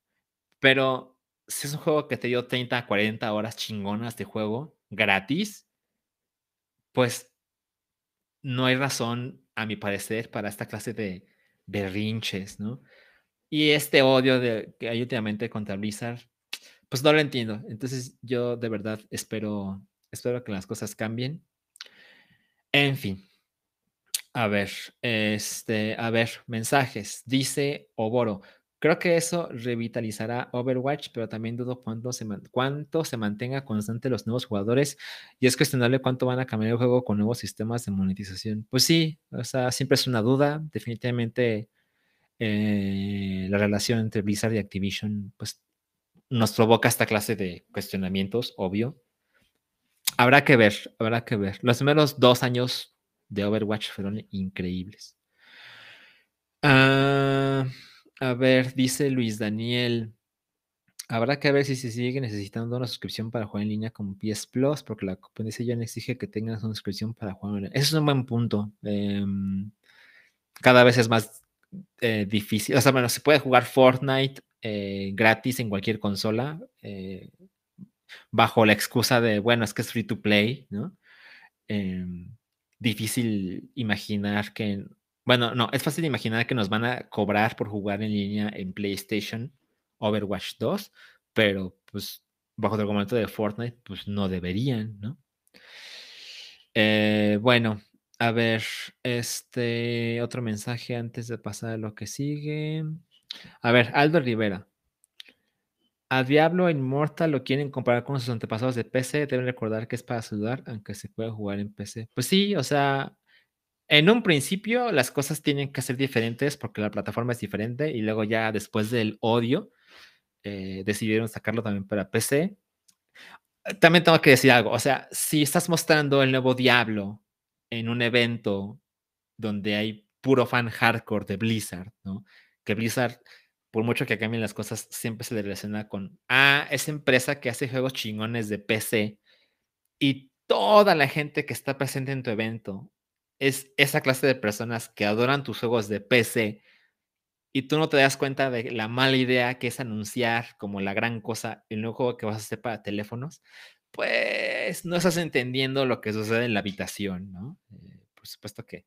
pero si es un juego que te dio 30, 40 horas chingonas de juego gratis, pues no hay razón, a mi parecer, para esta clase de berrinches, ¿no? Y este odio de, que hay últimamente contra Blizzard, pues no lo entiendo. Entonces yo de verdad espero, espero que las cosas cambien. En fin. A ver, este, a ver, mensajes. Dice Oboro, Creo que eso revitalizará Overwatch, pero también dudo cuánto se, cuánto se mantenga constante los nuevos jugadores y es cuestionable cuánto van a cambiar el juego con nuevos sistemas de monetización. Pues sí, o sea, siempre es una duda. Definitivamente eh, la relación entre Blizzard y Activision pues, nos provoca esta clase de cuestionamientos, obvio. Habrá que ver, habrá que ver. Los primeros dos años de Overwatch fueron increíbles. Ah. A ver, dice Luis Daniel. Habrá que ver si se sigue necesitando una suscripción para jugar en línea con PS Plus, porque la competencia ya no exige que tengas una suscripción para jugar en línea. Eso es un buen punto. Em, cada vez es más eh, difícil. O sea, bueno, se puede jugar Fortnite eh, gratis en cualquier consola, eh, bajo la excusa de, bueno, es que es free to play, ¿no? Em, difícil imaginar que bueno, no, es fácil imaginar que nos van a cobrar por jugar en línea en PlayStation Overwatch 2, pero pues bajo el argumento de Fortnite, pues no deberían, ¿no? Eh, bueno, a ver, este otro mensaje antes de pasar a lo que sigue. A ver, Aldo Rivera. A Diablo Immortal lo quieren comparar con sus antepasados de PC. Deben recordar que es para saludar, aunque se puede jugar en PC. Pues sí, o sea, en un principio las cosas tienen que ser diferentes porque la plataforma es diferente y luego ya después del odio eh, decidieron sacarlo también para PC. También tengo que decir algo, o sea, si estás mostrando el nuevo Diablo en un evento donde hay puro fan hardcore de Blizzard, ¿no? Que Blizzard, por mucho que cambien las cosas, siempre se le relaciona con, ah, esa empresa que hace juegos chingones de PC y toda la gente que está presente en tu evento es esa clase de personas que adoran tus juegos de PC y tú no te das cuenta de la mala idea que es anunciar como la gran cosa el nuevo juego que vas a hacer para teléfonos, pues no estás entendiendo lo que sucede en la habitación, ¿no? Eh, por supuesto que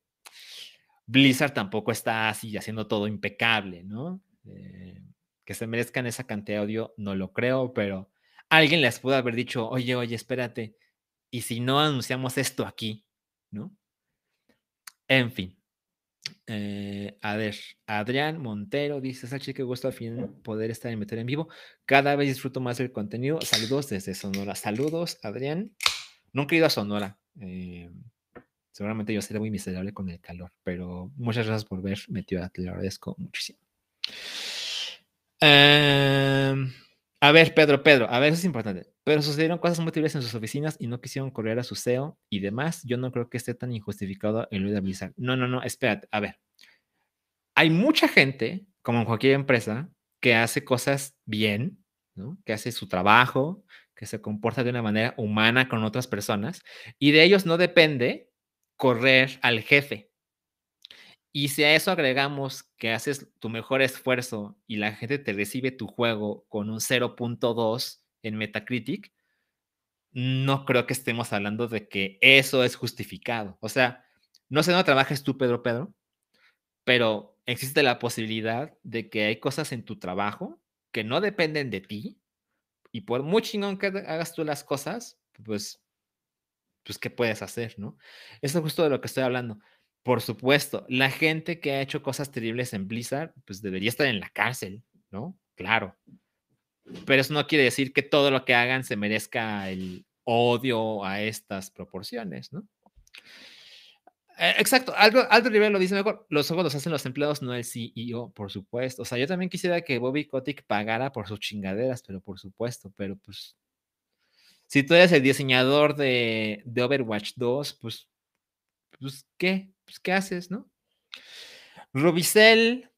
Blizzard tampoco está así haciendo todo impecable, ¿no? Eh, que se merezcan esa cantidad de odio, no lo creo, pero alguien les pudo haber dicho, oye, oye, espérate, y si no anunciamos esto aquí, ¿no? En fin. Eh, a ver, Adrián Montero dice, Sachi, que gusto al fin poder estar en Meter en vivo. Cada vez disfruto más del contenido. Saludos desde Sonora. Saludos, Adrián. Nunca he ido a Sonora. Eh, seguramente yo seré muy miserable con el calor, pero muchas gracias por ver, Meteora. Te lo agradezco muchísimo. Eh, a ver, Pedro, Pedro, a ver, eso es importante. Pero sucedieron cosas muy terribles en sus oficinas y no quisieron correr a su CEO y demás. Yo no creo que esté tan injustificado el de Blizzard. No, no, no, espérate, a ver. Hay mucha gente, como en cualquier empresa, que hace cosas bien, ¿no? que hace su trabajo, que se comporta de una manera humana con otras personas, y de ellos no depende correr al jefe. Y si a eso agregamos que haces tu mejor esfuerzo y la gente te recibe tu juego con un 0.2 en Metacritic, no creo que estemos hablando de que eso es justificado. O sea, no sé dónde trabajas tú, Pedro Pedro, pero existe la posibilidad de que hay cosas en tu trabajo que no dependen de ti y por muy chingón que hagas tú las cosas, pues, pues, ¿qué puedes hacer, no? Eso es justo de lo que estoy hablando. Por supuesto, la gente que ha hecho cosas terribles en Blizzard, pues debería estar en la cárcel, ¿no? Claro. Pero eso no quiere decir que todo lo que hagan se merezca el odio a estas proporciones, ¿no? Eh, exacto, Aldo, Aldo Rivera lo dice mejor, los ojos los hacen los empleados, no el CEO, por supuesto. O sea, yo también quisiera que Bobby Kotick pagara por sus chingaderas, pero por supuesto, pero pues, si tú eres el diseñador de, de Overwatch 2, pues, pues, ¿qué? pues, ¿qué haces, no? Rubicel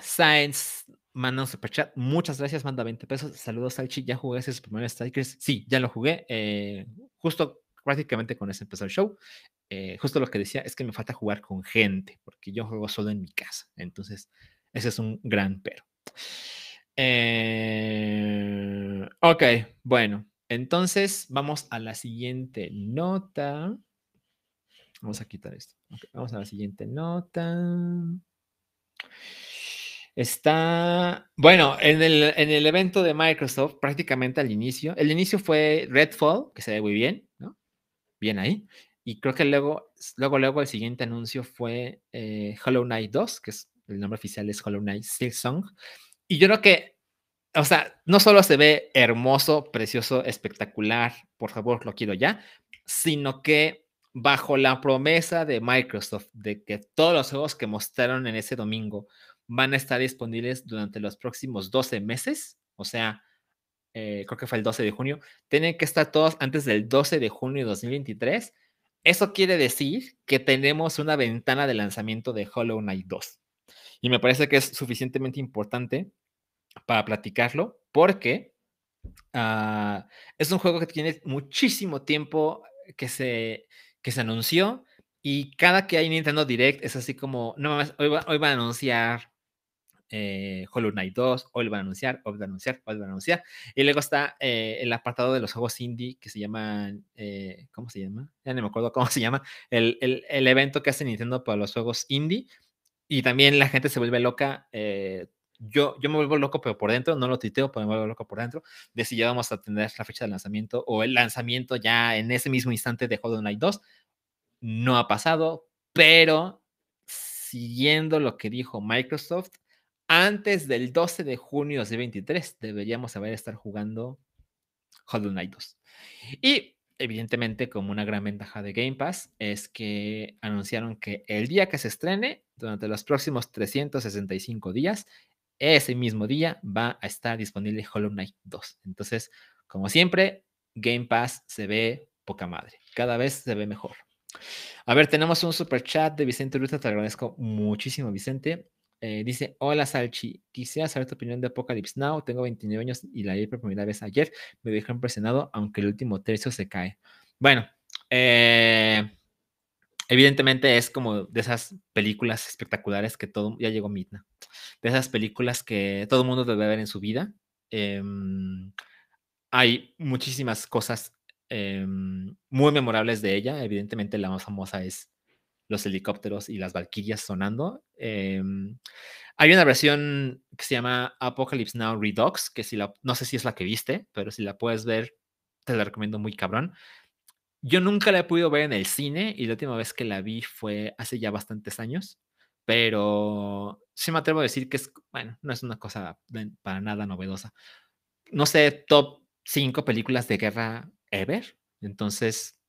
Sáenz manda superchat. Muchas gracias, manda 20 pesos. Saludos, Salchi. ¿Ya jugué ese primer Strikers? Sí, ya lo jugué. Eh, justo prácticamente con ese empezó el show. Eh, justo lo que decía es que me falta jugar con gente, porque yo juego solo en mi casa. Entonces, ese es un gran pero. Eh, ok, bueno. Entonces, vamos a la siguiente nota. Vamos a quitar esto. vamos a la siguiente nota. Está, bueno, en el, en el evento de Microsoft, prácticamente al inicio, el inicio fue Redfall, que se ve muy bien, ¿no? Bien ahí. Y creo que luego, luego, luego el siguiente anuncio fue eh, Hollow Knight 2, que es el nombre oficial es Hollow Knight Silksong. Y yo creo que, o sea, no solo se ve hermoso, precioso, espectacular, por favor, lo quiero ya, sino que bajo la promesa de Microsoft de que todos los juegos que mostraron en ese domingo van a estar disponibles durante los próximos 12 meses, o sea, eh, creo que fue el 12 de junio, tienen que estar todos antes del 12 de junio de 2023. Eso quiere decir que tenemos una ventana de lanzamiento de Hollow Knight 2. Y me parece que es suficientemente importante para platicarlo porque uh, es un juego que tiene muchísimo tiempo que se, que se anunció y cada que hay Nintendo Direct es así como, no mames, hoy, hoy van a anunciar eh, Hollow Knight 2, hoy lo van a anunciar, hoy lo van a anunciar, hoy lo van a anunciar. Y luego está eh, el apartado de los juegos indie que se llaman, eh, ¿cómo se llama? Ya no me acuerdo cómo se llama, el, el, el, evento que hace Nintendo para los juegos indie. Y también la gente se vuelve loca. Yo, yo me vuelvo loco, pero por dentro, no lo tuiteo, pero me vuelvo loco por dentro, de si ya vamos a tener la fecha de lanzamiento o el lanzamiento ya en ese mismo instante de Hollow Knight 2. No ha pasado, pero siguiendo lo que dijo Microsoft, antes del 12 de junio de 2023 deberíamos haber estar jugando Hollow Knight 2. Y evidentemente, como una gran ventaja de Game Pass, es que anunciaron que el día que se estrene, durante los próximos 365 días, ese mismo día va a estar disponible Hollow Knight 2. Entonces, como siempre, Game Pass se ve poca madre. Cada vez se ve mejor. A ver, tenemos un super chat de Vicente Ruta. Te agradezco muchísimo, Vicente. Eh, dice, hola Salchi, quisiera saber tu opinión de Apocalypse Now, tengo 29 años y la vi por primera vez ayer, me dejó impresionado, aunque el último tercio se cae. Bueno, eh, evidentemente es como de esas películas espectaculares que todo, ya llegó Midna, de esas películas que todo mundo debe ver en su vida. Em, hay muchísimas cosas em, muy memorables de ella, evidentemente la más famosa es los helicópteros y las valquirias sonando. Em, hay una versión que se llama Apocalypse Now Redux, que si no sé si es la que viste, pero si la puedes ver, te la recomiendo muy cabrón. Yo nunca la he podido ver en el cine y la última vez que la vi fue hace ya bastantes años, pero sí me atrevo a decir que es, bueno, no es una cosa para nada novedosa. No sé, top 5 películas de guerra ever. Entonces,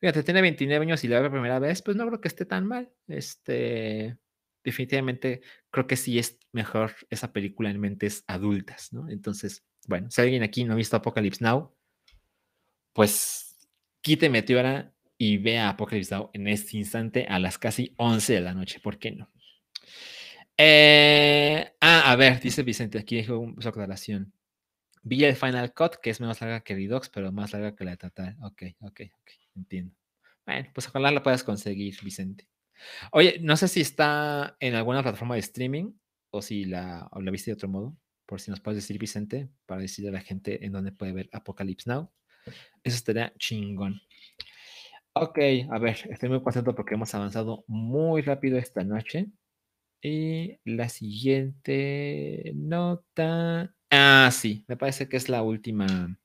Fíjate, tiene 29 años y la ve por primera vez, pues no creo que esté tan mal. Este, definitivamente creo que sí es mejor esa película en mentes adultas, ¿no? Entonces, bueno, si alguien aquí no ha visto Apocalypse Now, pues quíteme tu hora y vea Apocalypse Now en este instante a las casi 11 de la noche, ¿por qué no? Eh, ah, a ver, dice Vicente, aquí dejo su aclaración. Vi el Final Cut, que es menos larga que Redux, pero más larga que la Total. Ok, ok, ok. Entiendo. Bueno, pues ojalá la puedas conseguir, Vicente. Oye, no sé si está en alguna plataforma de streaming o si la, la viste de otro modo. Por si nos puedes decir, Vicente, para decirle a la gente en dónde puede ver Apocalypse Now. Eso estaría chingón. Ok, a ver, estoy muy contento porque hemos avanzado muy rápido esta noche. Y la siguiente nota. Ah, sí, me parece que es la última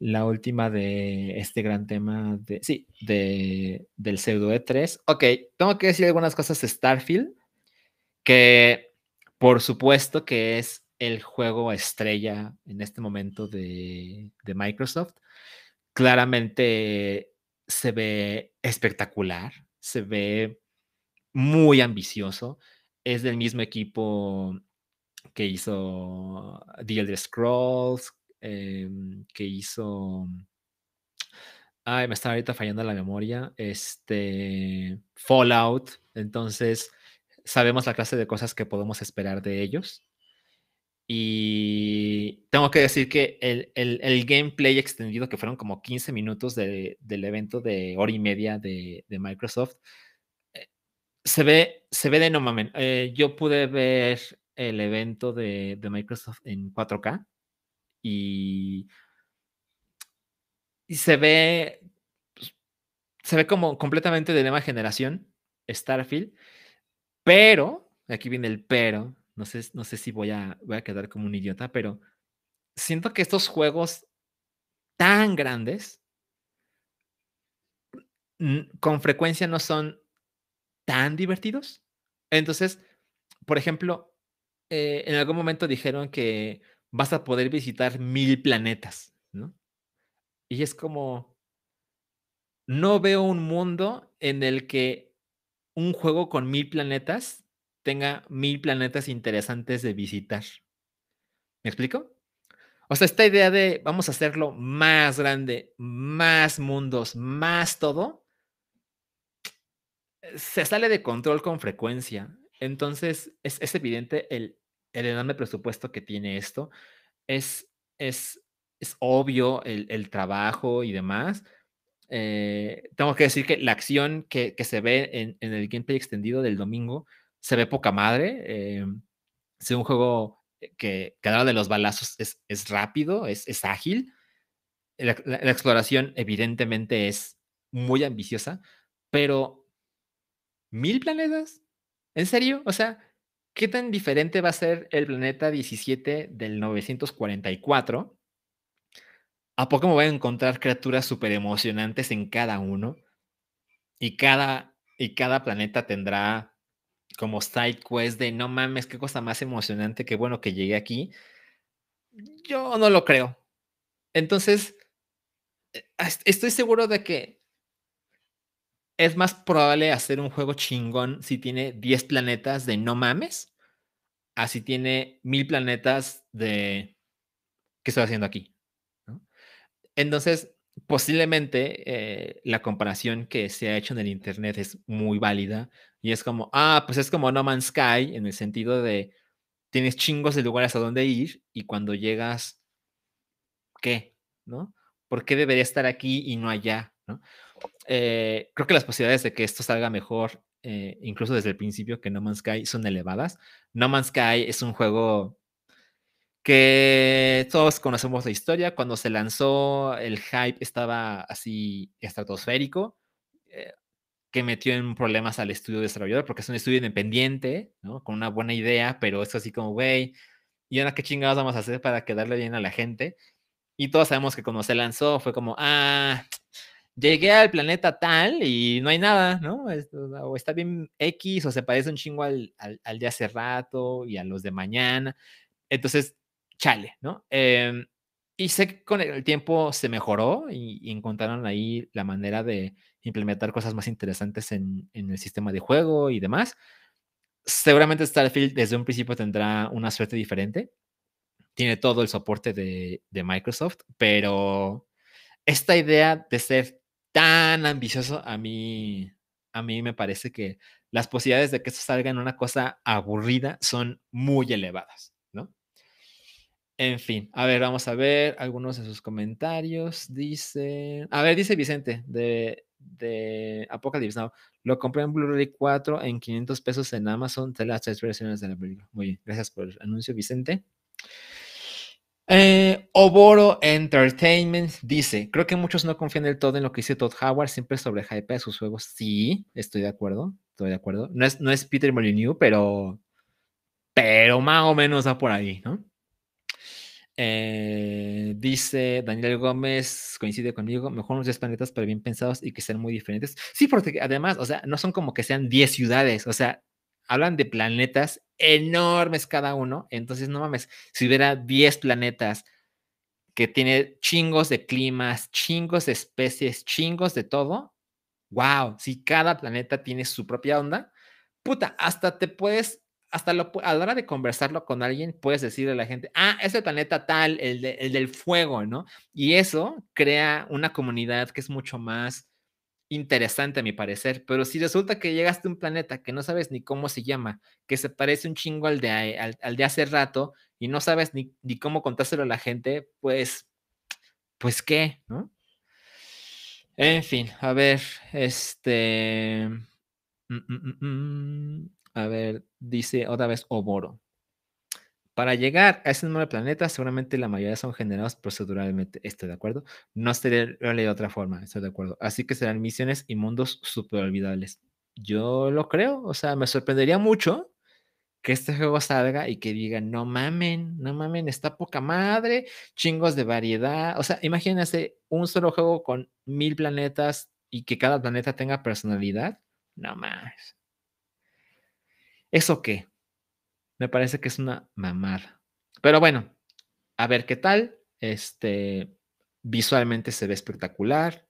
la última de este gran tema de, sí, de, del pseudo E3. Ok, tengo que decir algunas cosas de Starfield, que por supuesto que es el juego estrella en este momento de, Microsoft. Claramente se ve espectacular, se ve muy ambicioso. Es del mismo equipo que hizo The Elder Scrolls, Em, que hizo. Ay, me está ahorita fallando la memoria. Este. Fallout. Entonces, sabemos la clase de cosas que podemos esperar de ellos. Y tengo que decir que el, el, gameplay extendido, que fueron como 15 minutos del evento de hora y media de, de Microsoft, eh, se, ve, se ve de no mames. Eh, yo pude ver el evento de, de Microsoft en 4K y, y se ve pues, se ve como completamente de nueva generación Starfield, pero aquí viene el pero no sé, no sé si voy a, voy a quedar como un idiota, pero siento que estos juegos tan grandes con frecuencia no son tan divertidos. Entonces, por ejemplo, eh, en algún momento dijeron que vas a poder visitar mil planetas, ¿no? Y es como, no veo un mundo en el que un juego con mil planetas tenga mil planetas interesantes de visitar. ¿Me explico? O sea, esta idea de vamos a hacerlo más grande, más mundos, más todo, se sale de control con frecuencia. Entonces, es, evidente el, el, enorme presupuesto que tiene esto. Es, es, es obvio el, trabajo y demás. Eh, tengo que decir que la acción que, se ve en, en, el gameplay extendido del domingo se ve poca madre. Eh, es un juego que cada de los balazos es, es rápido, es, es ágil. La, exploración evidentemente es muy ambiciosa, pero mil planetas, ¿en serio? O sea, ¿qué tan diferente va a ser el planeta 17 del 944? ¿A poco me voy a encontrar criaturas súper emocionantes en cada uno? Y cada, y cada planeta tendrá como side quest de no mames, qué cosa más emocionante, qué bueno que llegué aquí. Yo no lo creo. Entonces, eh, estoy seguro de que es más probable hacer un juego chingón si tiene 10 planetas de no mames, así tiene mil planetas de qué estoy haciendo aquí. Entonces, posiblemente eh, la comparación que se ha hecho en el Internet es muy válida y es como, ah, pues es como No Man's Sky en el sentido de tienes chingos de lugares a donde ir y cuando llegas, ¿qué? ¿No? ¿Por qué debería estar aquí y no allá? ¿no? Eh, creo que las posibilidades de que esto salga mejor, eh, incluso desde el principio que No Man's Sky, son elevadas. No Man's Sky es un juego que todos conocemos la historia. Cuando se lanzó, el hype estaba así estratosférico, eh, que metió en problemas al estudio desarrollador, porque es un estudio independiente, ¿no? Con una buena idea, pero es así como, güey, ¿y ahora qué chingados vamos a hacer para quedarle bien a la gente? Y todos sabemos que cuando se lanzó fue como, ah, llegué al planeta tal y no hay nada, ¿no? O está bien X, o se parece un chingo al, al, al de hace rato y a los de mañana. Entonces, chale, ¿no? Em, y sé que con el tiempo se mejoró y, encontraron ahí la manera de implementar cosas más interesantes en, el sistema de juego y demás. Seguramente Starfield desde un principio tendrá una suerte diferente. Tiene todo el soporte de, de Microsoft, pero esta idea de ser tan ambicioso a mí, a mí me parece que las posibilidades de que esto salga en una cosa aburrida son muy elevadas. En fin, a ver, vamos a ver algunos de sus comentarios. Dice, a ver, dice Vicente de, de Apocalypse Now. Lo compré en Blu-ray 4 en 500 pesos en Amazon de las tres versiones de la película. Muy bien, gracias por el anuncio, Vicente. Eh, Oboro Entertainment dice, creo que muchos no confían del todo en lo que dice Todd Howard, siempre sobre hype de sus juegos. Sí, estoy de acuerdo, estoy de acuerdo. No es, no es Peter Molyneux, pero, pero más o menos va por ahí, ¿no? Eh, dice Daniel Gómez, coincide conmigo, mejor unos 10 planetas, pero bien pensados y que sean muy diferentes. Sí, porque además, o sea, no son como que sean 10 ciudades, o sea, hablan de planetas enormes cada uno. Entonces, no mames, si hubiera 10 planetas que tiene chingos de climas, chingos de especies, chingos de todo, wow, si cada planeta tiene su propia onda, puta, hasta te puedes hasta lo, a la hora de conversarlo con alguien, puedes decirle a la gente, ah, es el planeta tal, el, el del fuego, ¿no? Y eso crea una comunidad que es mucho más interesante a mi parecer, pero si resulta que llegaste a un planeta que no sabes ni cómo se llama, que se parece un chingo al de, al, de hace rato y no sabes ni, ni, cómo contárselo a la gente, pues, pues qué, ¿no? En fin, a ver, este... Mm, mm, mm, a ver, dice otra vez Oboro. Para llegar a ese número de planetas, seguramente la mayoría son generados proceduralmente. Estoy de acuerdo. No sería de otra forma, estoy de acuerdo. Así que serán misiones y mundos súper olvidables. Yo lo creo, o sea, me sorprendería mucho que este juego salga y que digan, no mamen, no mamen, está poca madre, chingos de variedad. O sea, imagínense un solo juego con mil planetas y que cada planeta tenga personalidad. No más. ¿Eso qué? Me parece que es una mamada. Pero bueno, a ver qué tal. Este, visualmente se ve espectacular.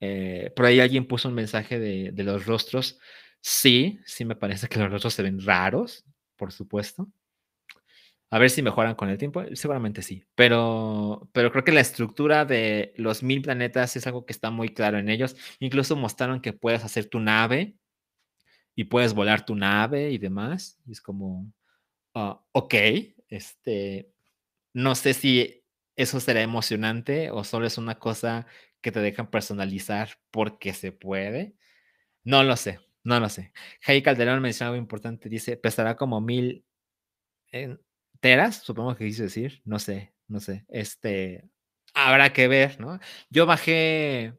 Eh, por ahí alguien puso un mensaje de, de, los rostros. Sí, sí me parece que los rostros se ven raros, por supuesto. A ver si mejoran con el tiempo. Seguramente sí. Pero, pero creo que la estructura de los mil planetas es algo que está muy claro en ellos. Incluso mostraron que puedes hacer tu nave y puedes volar tu nave y demás. Es como, Ah, ok, este, no sé si eso será emocionante o solo es una cosa que te dejan personalizar porque se puede. No lo sé, no lo sé. Jai Calderón menciona algo importante, dice, pesará como mil teras, supongo que quise decir, no sé, no sé, este, habrá que ver, ¿no? Yo bajé eh,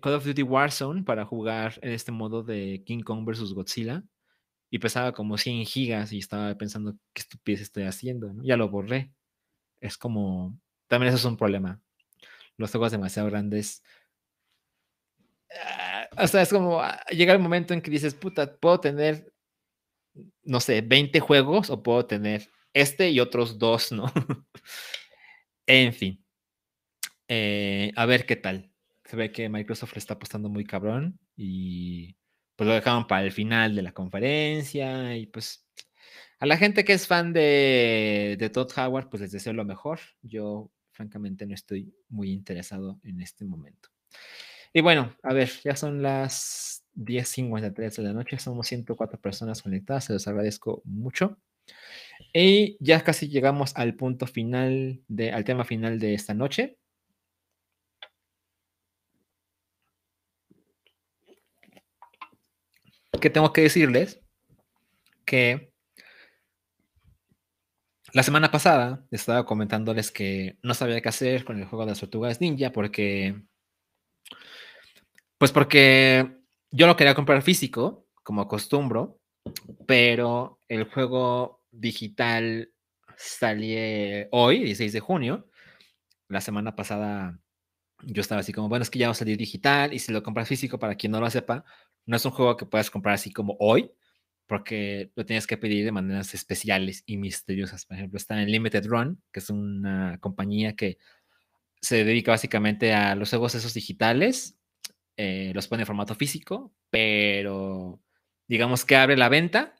Call of Duty Warzone para jugar en este modo de King Kong vs. Godzilla y pesaba como 100 gigas y estaba pensando qué estupidez estoy haciendo. Ya lo borré. Es como, también eso es un problema. Los juegos demasiado grandes. Ah, o sea, es como ah, llega el momento en que dices, puta, puedo tener, no sé, 20 juegos o puedo tener este y otros dos, ¿no? en fin. Eh, a ver qué tal. Se ve que Microsoft le está apostando muy cabrón y pues lo dejaron para el final de la conferencia y pues a la gente que es fan de, de Todd Howard, pues les deseo lo mejor. Yo francamente no estoy muy interesado en este momento. Y bueno, a ver, ya son las 10.53 de la noche, somos 104 personas conectadas, se los agradezco mucho. Y ya casi llegamos al punto final, de, al tema final de esta noche. Que tengo que decirles que la semana pasada estaba comentándoles que no sabía qué hacer con el juego de las tortugas ninja porque, pues porque yo lo quería comprar físico, como acostumbro, pero el juego digital salió hoy, 16 de junio. La semana pasada yo estaba así como, bueno, es que ya va a salir digital y si lo compras físico, para quien no lo sepa, no es un juego que puedas comprar así como hoy, porque lo tienes que pedir de maneras especiales y misteriosas. Por ejemplo, está en Limited Run, que es una compañía que se dedica básicamente a los juegos esos digitales, eh, los pone en formato físico, pero digamos que abre la venta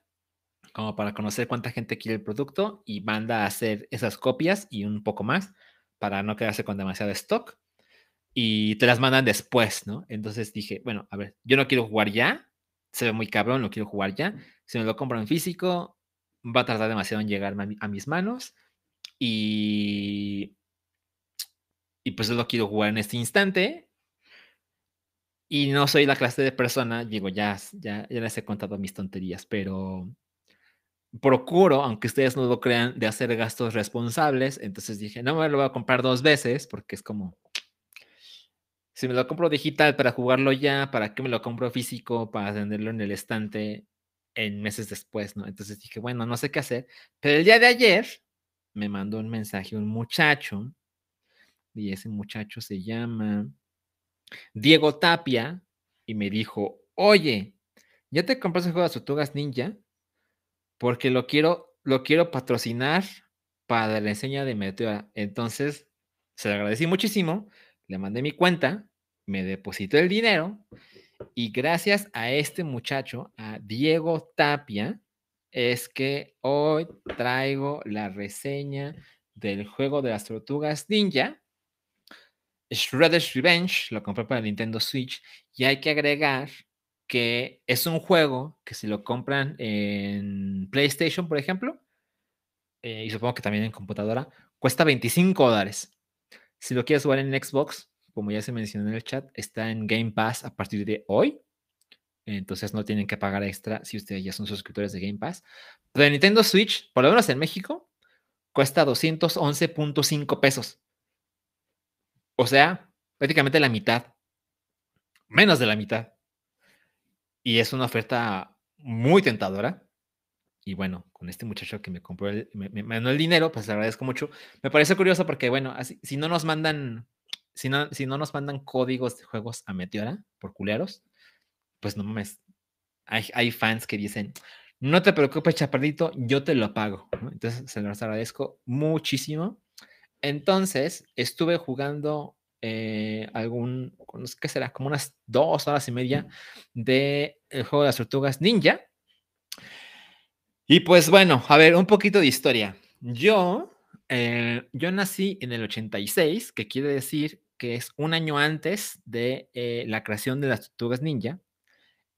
como para conocer cuánta gente quiere el producto y manda a hacer esas copias y un poco más para no quedarse con demasiado stock y te las mandan después, ¿no? Entonces dije, bueno, a ver, yo no quiero jugar ya, se ve muy cabrón, no quiero jugar ya. Si me lo compro en físico, va a tardar demasiado en llegar a, mis manos y, y pues lo quiero jugar en este instante. Y no soy la clase de persona, digo, ya, ya, ya les he contado mis tonterías, pero procuro, aunque ustedes no lo crean, de hacer gastos responsables. Entonces dije, no me lo voy a comprar dos veces porque es como, si me lo compro digital para jugarlo ya, ¿para qué me lo compro físico para tenerlo en el estante en meses después, ¿no? Entonces dije, bueno, no sé qué hacer. Pero el día de ayer me mandó un mensaje un muchacho, y ese muchacho se llama Diego Tapia, y me dijo, oye, ¿ya te compraste el juego de Tortugas Ninja? Porque lo quiero, lo quiero patrocinar para la enseña de Meteora. Entonces, se lo agradecí muchísimo le mandé mi cuenta, me depositó el dinero y gracias a este muchacho, a Diego Tapia, es que hoy traigo la reseña del juego de las tortugas ninja. Shredder's Revenge lo compré para Nintendo Switch y hay que agregar que es un juego que si lo compran en PlayStation, por ejemplo, eh, y supongo que también en computadora, cuesta 25 dólares. Si lo quieres jugar en Xbox, como ya se mencionó en el chat, está en Game Pass a partir de hoy. Entonces no tienen que pagar extra si ustedes ya son suscriptores de Game Pass. Pero en Nintendo Switch, por lo menos en México, cuesta 211.5 pesos. O sea, prácticamente la mitad. Menos de la mitad. Y es una oferta muy tentadora. Y bueno, con este muchacho que me compró, el, me, mandó el dinero, pues le agradezco mucho. Me parece curioso porque, bueno, así, si no nos mandan, si no, si no nos mandan códigos de juegos a Meteora por culeros, pues no mames. Hay, hay fans que dicen, no te preocupes, chaparrito, yo te lo pago. Entonces, se los agradezco muchísimo. Entonces, estuve jugando eh, algún, ¿qué será? Como unas dos horas y media de el juego de las tortugas ninja. Y pues bueno, a ver, un poquito de historia. Yo, eh, yo nací en el 86, que quiere decir que es un año antes de eh, la creación de las tortugas ninja.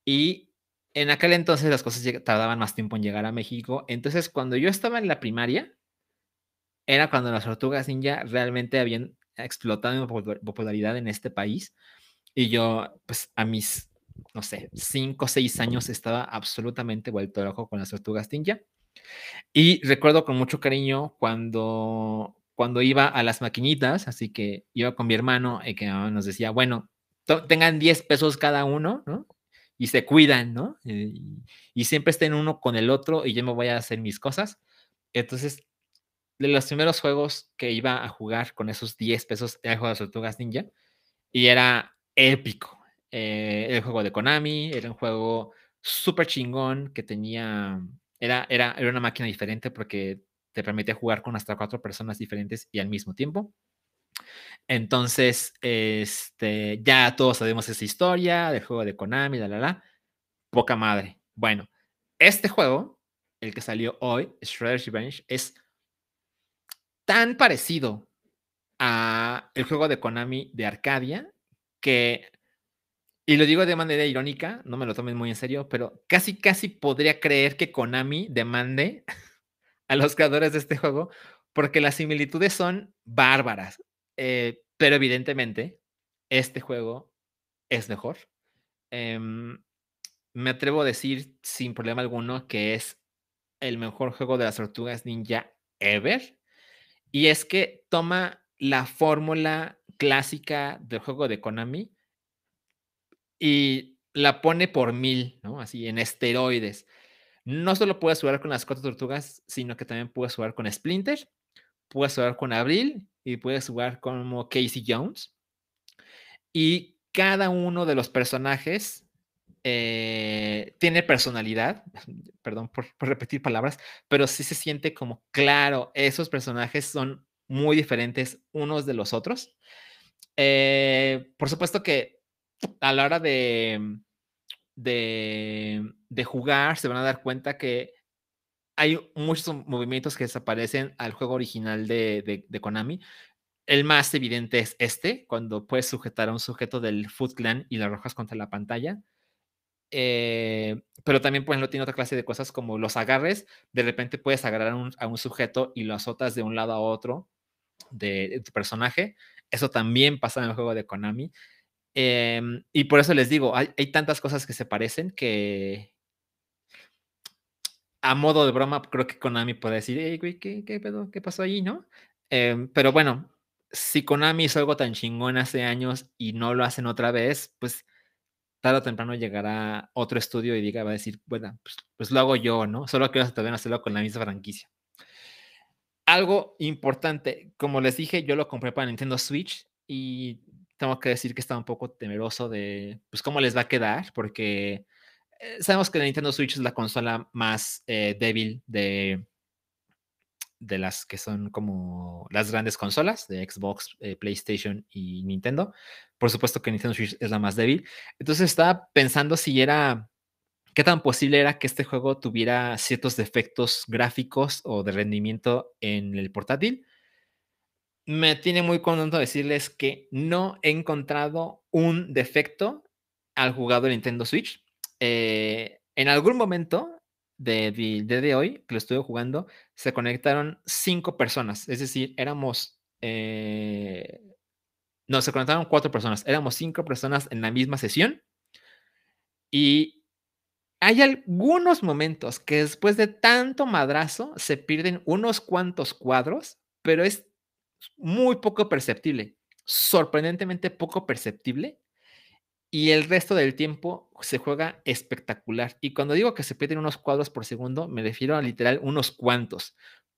Y en aquel entonces las cosas tardaban más tiempo en llegar a México. Entonces, cuando yo estaba en la primaria, era cuando las tortugas ninja realmente habían explotado en popularidad en este país. Y yo, pues a mis, no sé, cinco o seis años estaba absolutamente vuelto loco con las tortugas ninja. Y recuerdo con mucho cariño cuando, cuando iba a las maquinitas, así que iba con mi hermano y que nos decía, bueno, tengan 10 pesos cada uno, ¿no? Y se cuidan, ¿no? Y, y, siempre estén uno con el otro y yo me voy a hacer mis cosas. Entonces, de los primeros juegos que iba a jugar con esos 10 pesos era el juego de Tortugas Ninja y era épico. Eh, el juego de Konami, era un juego súper chingón que tenía, era, era, era una máquina diferente porque te permitía jugar con hasta cuatro personas diferentes y al mismo tiempo. Entonces, este, ya todos sabemos esa historia del juego de Konami, la, la, la. Poca madre. Bueno, este juego, el que salió hoy, Shredder's Revenge, es tan parecido a el juego de Konami de Arcadia que, y lo digo de manera irónica, no me lo tomen muy en serio, pero casi, casi podría creer que Konami demande a los creadores de este juego porque las similitudes son bárbaras. Eh, pero evidentemente, este juego es mejor. Em, me atrevo a decir sin problema alguno que es el mejor juego de las tortugas ninja ever. Y es que toma la fórmula clásica del juego de Konami y la pone por mil, ¿no? Así en esteroides. No solo puedes jugar con las cuatro tortugas, sino que también puedes jugar con Splinter, puedes jugar con Abril y puedes jugar como Casey Jones. Y cada uno de los personajes eh, tiene personalidad, perdón por, repetir palabras, pero sí se siente como claro, esos personajes son muy diferentes unos de los otros. Eh, por supuesto que a la hora de, de, jugar se van a dar cuenta que hay muchos movimientos que desaparecen al juego original de, de, Konami. El más evidente es este, cuando puedes sujetar a un sujeto del Foot Clan y lo arrojas contra la pantalla. Eh, pero también, pues, no tiene otra clase de cosas como los agarres. De repente puedes agarrar a un, sujeto y lo azotas de un lado a otro de, tu personaje. Eso también pasa en el juego de Konami. Em, y por eso les digo, hay, tantas cosas que se parecen que a modo de broma, creo que Konami puede decir, güey, ¿qué, qué, pedo? ¿qué pasó ahí, no? Em, pero bueno, si Konami hizo algo tan chingón hace años y no lo hacen otra vez, pues tarde o temprano llegará otro estudio y diga, va a decir, bueno, pues, pues lo hago yo, ¿no? Solo quiero también hacerlo con la misma franquicia. Algo importante, como les dije, yo lo compré para Nintendo Switch y tengo que decir que estaba un poco temeroso de, pues, cómo les va a quedar, porque eh, sabemos que Nintendo Switch es la consola más eh, débil de, de las que son como las grandes consolas de Xbox, eh, PlayStation y Nintendo. Por supuesto que Nintendo Switch es la más débil. Entonces estaba pensando si era, qué tan posible era que este juego tuviera ciertos defectos gráficos o de rendimiento en el portátil. Me tiene muy contento decirles que no he encontrado un defecto al jugador Nintendo Switch. Eh, en algún momento de, de, hoy, que lo estuve jugando, se conectaron cinco personas. Es decir, éramos. Eh, no, se conectaron cuatro personas. Éramos cinco personas en la misma sesión. Y hay algunos momentos que después de tanto madrazo se pierden unos cuantos cuadros, pero es muy poco perceptible, sorprendentemente poco perceptible. Y el resto del tiempo se juega espectacular. Y cuando digo que se pierden unos cuadros por segundo, me refiero a literal unos cuantos.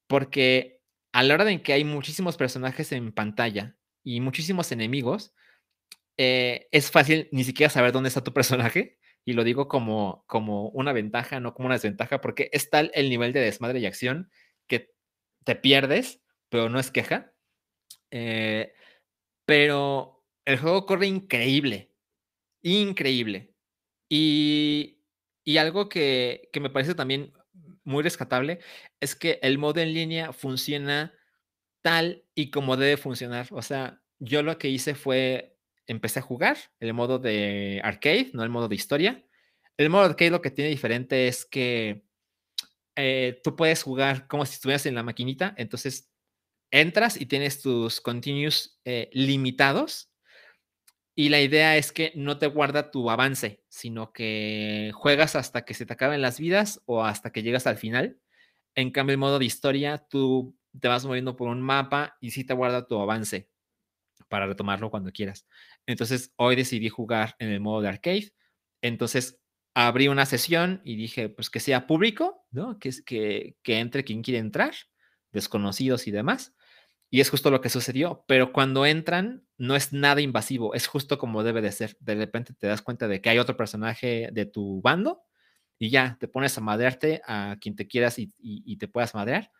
Porque a la hora de que hay muchísimos personajes en pantalla y muchísimos enemigos, eh, es fácil ni siquiera saber dónde está tu personaje. Y lo digo como, como una ventaja, no como una desventaja, porque es tal el nivel de desmadre y acción que te pierdes, pero no es queja. Eh, pero el juego corre increíble, increíble. Y, y algo que, que, me parece también muy rescatable es que el modo en línea funciona tal y como debe funcionar. O sea, yo lo que hice fue, empecé a jugar el modo de arcade, no el modo de historia. El modo de arcade lo que tiene diferente es que eh, tú puedes jugar como si estuvieras en la maquinita, entonces entras y tienes tus continues eh, limitados. Y la idea es que no te guarda tu avance, sino que juegas hasta que se te acaben las vidas o hasta que llegas al final. En cambio, el modo de historia, tú te vas moviendo por un mapa y sí te guarda tu avance para retomarlo cuando quieras. Entonces, hoy decidí jugar en el modo de arcade. Entonces, abrí una sesión y dije, pues que sea público, ¿no? Que, que, que entre quien quiere entrar, desconocidos y demás. Y es justo lo que sucedió, pero cuando entran no es nada invasivo, es justo como debe de ser. De repente te das cuenta de que hay otro personaje de tu bando y ya te pones a madrearte a quien te quieras y, te puedas madrear.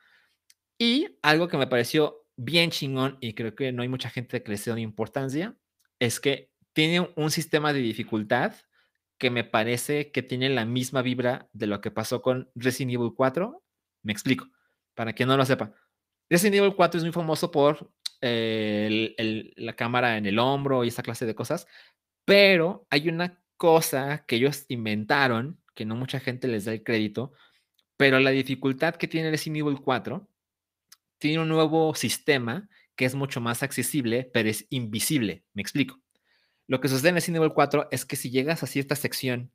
Y algo que me pareció bien chingón y creo que no hay mucha gente que le sea una importancia, es que tiene un sistema de dificultad que me parece que tiene la misma vibra de lo que pasó con Resident Evil 4. Me explico, para quien no lo sepa. Resident Evil 4 es muy famoso por eh, la cámara en el hombro y esa clase de cosas, pero hay una cosa que ellos inventaron, que no mucha gente les da el crédito, pero la dificultad que tiene Resident Evil 4 tiene un nuevo sistema que es mucho más accesible, pero es invisible. Me explico. Lo que sucede en Resident Evil 4 es que si llegas a cierta sección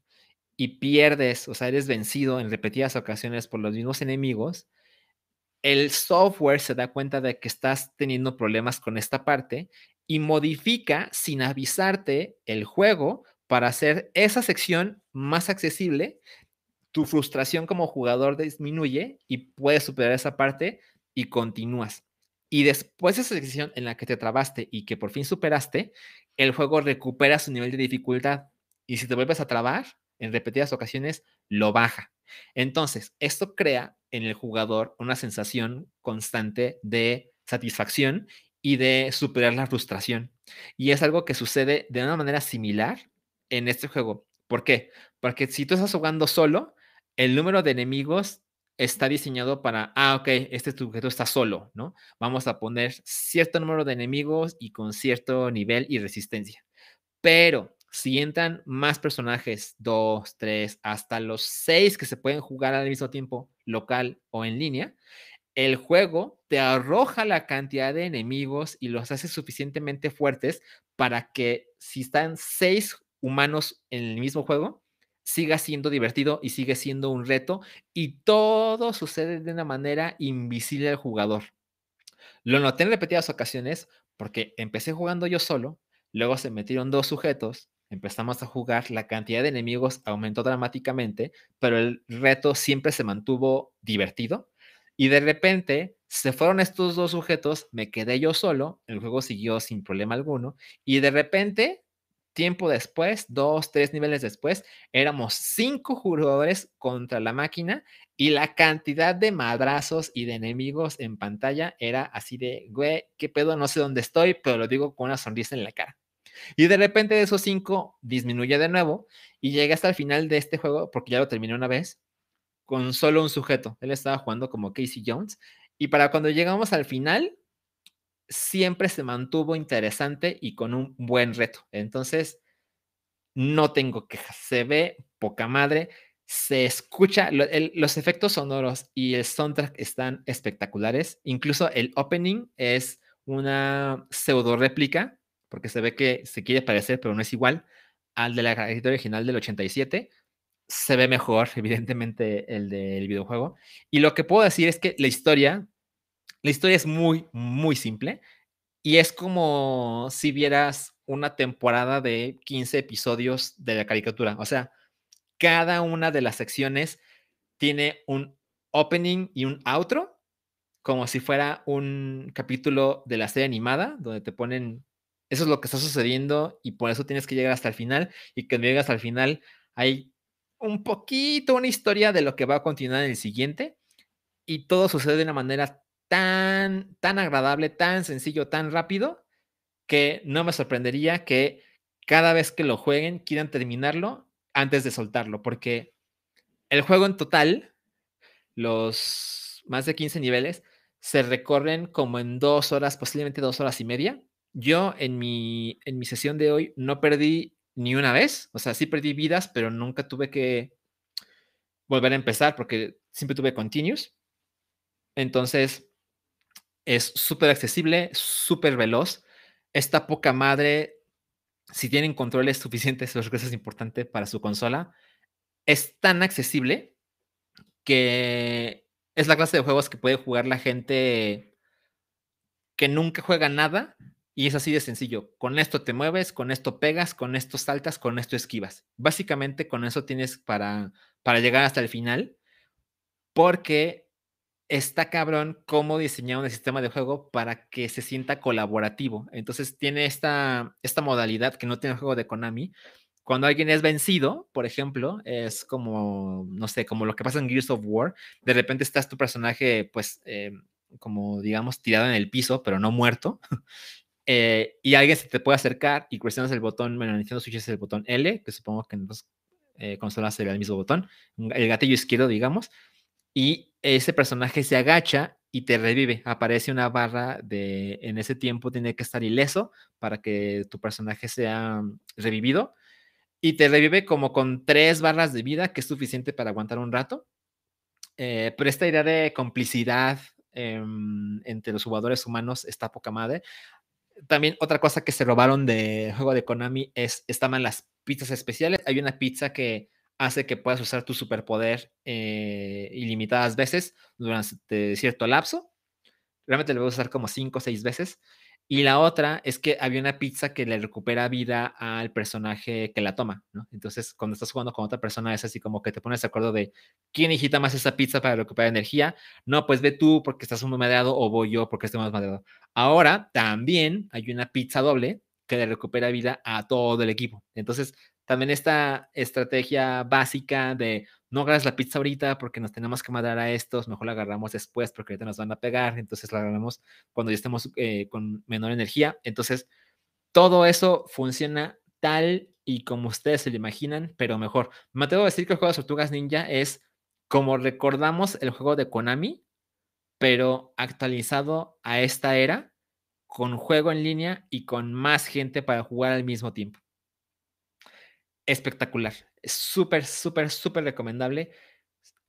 y pierdes, o sea, eres vencido en repetidas ocasiones por los mismos enemigos, el software se da cuenta de que estás teniendo problemas con esta parte y modifica sin avisarte el juego para hacer esa sección más accesible. Tu frustración como jugador disminuye y puedes superar esa parte y continúas. Y después de esa sección en la que te trabaste y que por fin superaste, el juego recupera su nivel de dificultad. Y si te vuelves a trabar en repetidas ocasiones, lo baja. Entonces, esto crea en el jugador una sensación constante de satisfacción y de superar la frustración. Y es algo que sucede de una manera similar en este juego. ¿Por qué? Porque si tú estás jugando solo, el número de enemigos está diseñado para, ah, ok, este sujeto está solo, ¿no? Vamos a poner cierto número de enemigos y con cierto nivel y resistencia. Pero si entran más personajes, dos, tres, hasta los seis que se pueden jugar al mismo tiempo, local o en línea, el juego te arroja la cantidad de enemigos y los hace suficientemente fuertes para que si están seis humanos en el mismo juego, siga siendo divertido y sigue siendo un reto y todo sucede de una manera invisible al jugador. Lo noté en repetidas ocasiones porque empecé jugando yo solo, luego se metieron dos sujetos, empezamos a jugar, la cantidad de enemigos aumentó dramáticamente, pero el reto siempre se mantuvo divertido. Y de repente se fueron estos dos sujetos, me quedé yo solo, el juego siguió sin problema alguno, y de repente, tiempo después, dos, tres niveles después, éramos cinco jugadores contra la máquina y la cantidad de madrazos y de enemigos en pantalla era así de, güey, qué pedo, no sé dónde estoy, pero lo digo con una sonrisa en la cara. Y de repente de esos cinco disminuye de nuevo y llega hasta el final de este juego, porque ya lo terminé una vez, con solo un sujeto. Él estaba jugando como Casey Jones. Y para cuando llegamos al final, siempre se mantuvo interesante y con un buen reto. Entonces, no tengo quejas. Se ve poca madre, se escucha, los efectos sonoros y el soundtrack están espectaculares. Incluso el opening es una pseudo réplica, porque se ve que se quiere parecer, pero no es igual al de la original del 87. Se ve mejor, evidentemente, el del videojuego. Y lo que puedo decir es que la historia, la historia es muy, muy simple. Y es como si vieras una temporada de 15 episodios de la caricatura. O sea, cada una de las secciones tiene un opening y un outro, como si fuera un capítulo de la serie animada, donde te ponen, eso es lo que está sucediendo y por eso tienes que llegar hasta el final y cuando llegas al final hay un poquito una historia de lo que va a continuar en el siguiente y todo sucede de una manera tan, tan agradable, tan sencillo, tan rápido, que no me sorprendería que cada vez que lo jueguen quieran terminarlo antes de soltarlo, porque el juego en total, los más de 15 niveles, se recorren como en dos horas, posiblemente dos horas y media. Yo en mi, en mi sesión de hoy no perdí ni una vez, o sea, sí perdí vidas, pero nunca tuve que volver a empezar porque siempre tuve continuous. Entonces, es súper accesible, súper veloz. Esta poca madre si tienen controles suficientes, eso es importante para su consola, es tan accesible que es la clase de juegos que puede jugar la gente que nunca juega nada y es así de sencillo. Con esto te mueves, con esto pegas, con esto saltas, con esto esquivas. Básicamente con eso tienes para, para llegar hasta el final porque está cabrón cómo diseñar un sistema de juego para que se sienta colaborativo. Entonces tiene esta, esta modalidad que no tiene el juego de Konami. Cuando alguien es vencido, por ejemplo, es como, no sé, como lo que pasa en Gears of War. De repente estás tu personaje, pues, eh, como digamos, tirado en el piso, pero no muerto. Eh, y alguien se te puede acercar y presionas el botón, bueno, Nintendo Switch es el botón L, que supongo que en dos eh, consolas sería el mismo botón, el gatillo izquierdo, digamos y ese personaje se agacha y te revive. Aparece una barra de, en ese tiempo tiene que estar ileso para que tu personaje sea revivido. Y te revive como con tres barras de vida, que es suficiente para aguantar un rato. Eh, pero esta idea de complicidad em, entre los jugadores humanos está poca madre. También otra cosa que se robaron de juego de Konami es, estaban las pizzas especiales. Hay una pizza que hace que puedas usar tu superpoder eh, ilimitadas veces durante cierto lapso. Realmente lo voy a usar como cinco o seis veces. Y la otra es que había una pizza que le recupera vida al personaje que la toma, ¿no? Entonces, cuando estás jugando con otra persona, es así como que te pones de acuerdo de quién necesita más esa pizza para recuperar energía. No, pues ve tú porque estás muy madeado o voy yo porque estoy más madeado. Ahora también hay una pizza doble que le recupera vida a todo el equipo. Entonces, también esta estrategia básica de no agarras la pizza ahorita porque nos tenemos que mandar a estos, mejor la agarramos después porque ahorita nos van a pegar, entonces la agarramos cuando ya estemos eh, con menor energía. Entonces, todo eso funciona tal y como ustedes se lo imaginan, pero mejor. Me atrevo a decir que el juego de Tortugas Ninja es como recordamos el juego de Konami, pero actualizado a esta era, con juego en línea y con más gente para jugar al mismo tiempo espectacular. Es súper, súper, súper recomendable.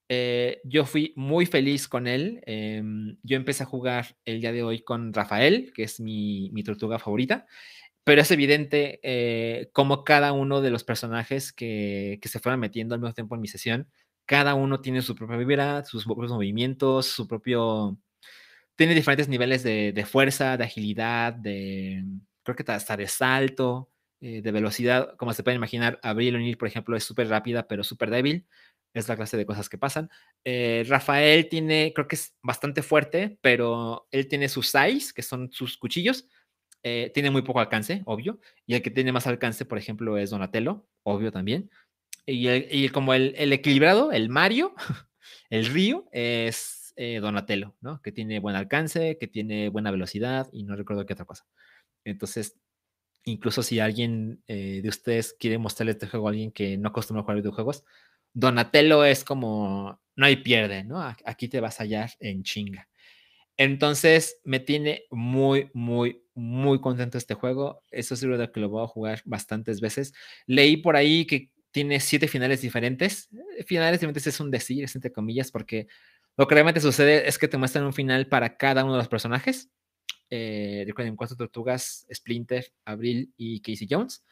Eh, yo fui muy feliz con él. Em, yo empecé a jugar el día de hoy con Rafael, que es mi, mi tortuga favorita, pero es evidente eh, cómo cada uno de los personajes que, que, se fueron metiendo al mismo tiempo en mi sesión, cada uno tiene su propia vibra, sus propios movimientos, su propio... Tiene diferentes niveles de, de fuerza, de agilidad, de... Creo que hasta de salto. Eh, de velocidad, como se pueden imaginar, Abril O'Neill, por ejemplo, es súper rápida, pero súper débil. Es la clase de cosas que pasan. Eh, Rafael tiene, creo que es bastante fuerte, pero él tiene sus size, que son sus cuchillos. Eh, tiene muy poco alcance, obvio. Y el que tiene más alcance, por ejemplo, es Donatello, obvio también. Y, como el, el, equilibrado, el Mario, el Río, es Donatello, ¿no? Que tiene buen alcance, que tiene buena velocidad y no recuerdo qué otra cosa. Entonces, incluso si alguien eh, de ustedes quiere mostrarle este juego a alguien que no acostumbra a jugar videojuegos, Donatello es como, no hay pierde, ¿no? Aquí te vas a hallar en chinga. Entonces, me tiene muy, muy, muy contento este juego. Eso es de que lo voy a jugar bastantes veces. Leí por ahí que tiene siete finales diferentes. Finales diferentes es un decir, es entre comillas, porque lo que realmente sucede es que te muestran un final para cada uno de los personajes. Eh, recuerden, cuatro tortugas, Splinter, Abril y Casey Jones.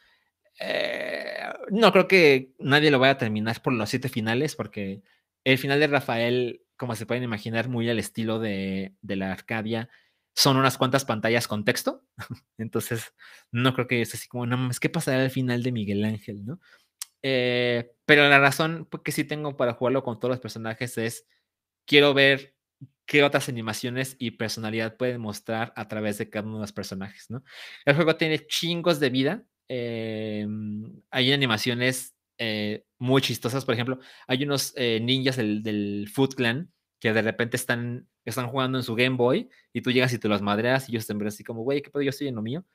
Eh, no creo que nadie lo vaya a terminar por los siete finales, porque el final de Rafael, como se pueden imaginar, muy al estilo de, la Arcadia, son unas cuantas pantallas con texto. Entonces, no creo que es así como, no mames, ¿qué pasará al final de Miguel Ángel, no? Eh, pero la razón que sí tengo para jugarlo con todos los personajes es, quiero ver qué otras animaciones y personalidad pueden mostrar a través de cada uno de los personajes, ¿no? El juego tiene chingos de vida, Em, hay animaciones eh, muy chistosas. Por ejemplo, hay unos eh, ninjas del, del, Foot Clan que de repente están, están jugando en su Game Boy y tú llegas y te los madreas y ellos te ven así como, güey, ¿qué pedo? Yo estoy en lo mío.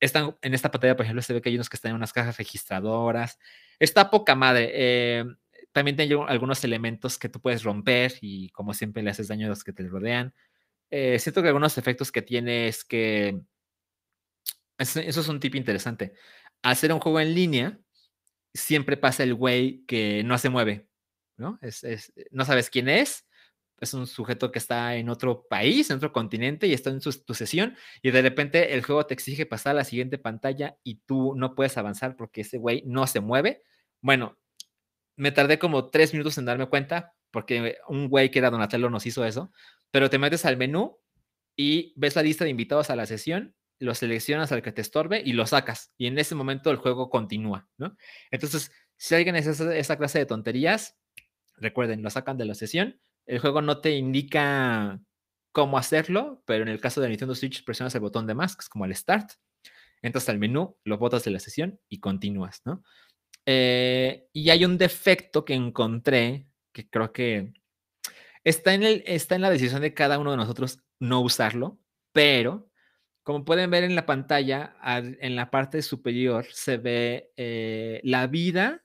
Están, en esta pantalla, por ejemplo, se ve que hay unos que están en unas cajas registradoras. Está poca madre. Eh, también tiene algunos elementos que tú puedes romper y como siempre le haces daño a los que te rodean. siento que algunos efectos que tiene es que eso, es un tip interesante. Hacer un juego en línea, siempre pasa el güey que no se mueve, ¿no? Es, no sabes quién es, es un sujeto que está en otro país, en otro continente y está en tu sesión y de repente el juego te exige pasar a la siguiente pantalla y tú no puedes avanzar porque ese güey no se mueve. Bueno, me tardé como tres minutos en darme cuenta porque un güey que era Donatello nos hizo eso, pero te metes al menú y ves la lista de invitados a la sesión lo seleccionas al que te estorbe y lo sacas. Y en ese momento el juego continúa, ¿no? Entonces, si alguien es esa, clase de tonterías, recuerden, lo sacan de la sesión. El juego no te indica cómo hacerlo, pero en el caso de Nintendo Switch presionas el botón de más, que es como el start. Entras al menú, lo botas de la sesión y continúas, ¿no? Eh, y hay un defecto que encontré que creo que está en, el, está en la decisión de cada uno de nosotros no usarlo, pero como pueden ver en la pantalla, en la parte superior se ve eh, la vida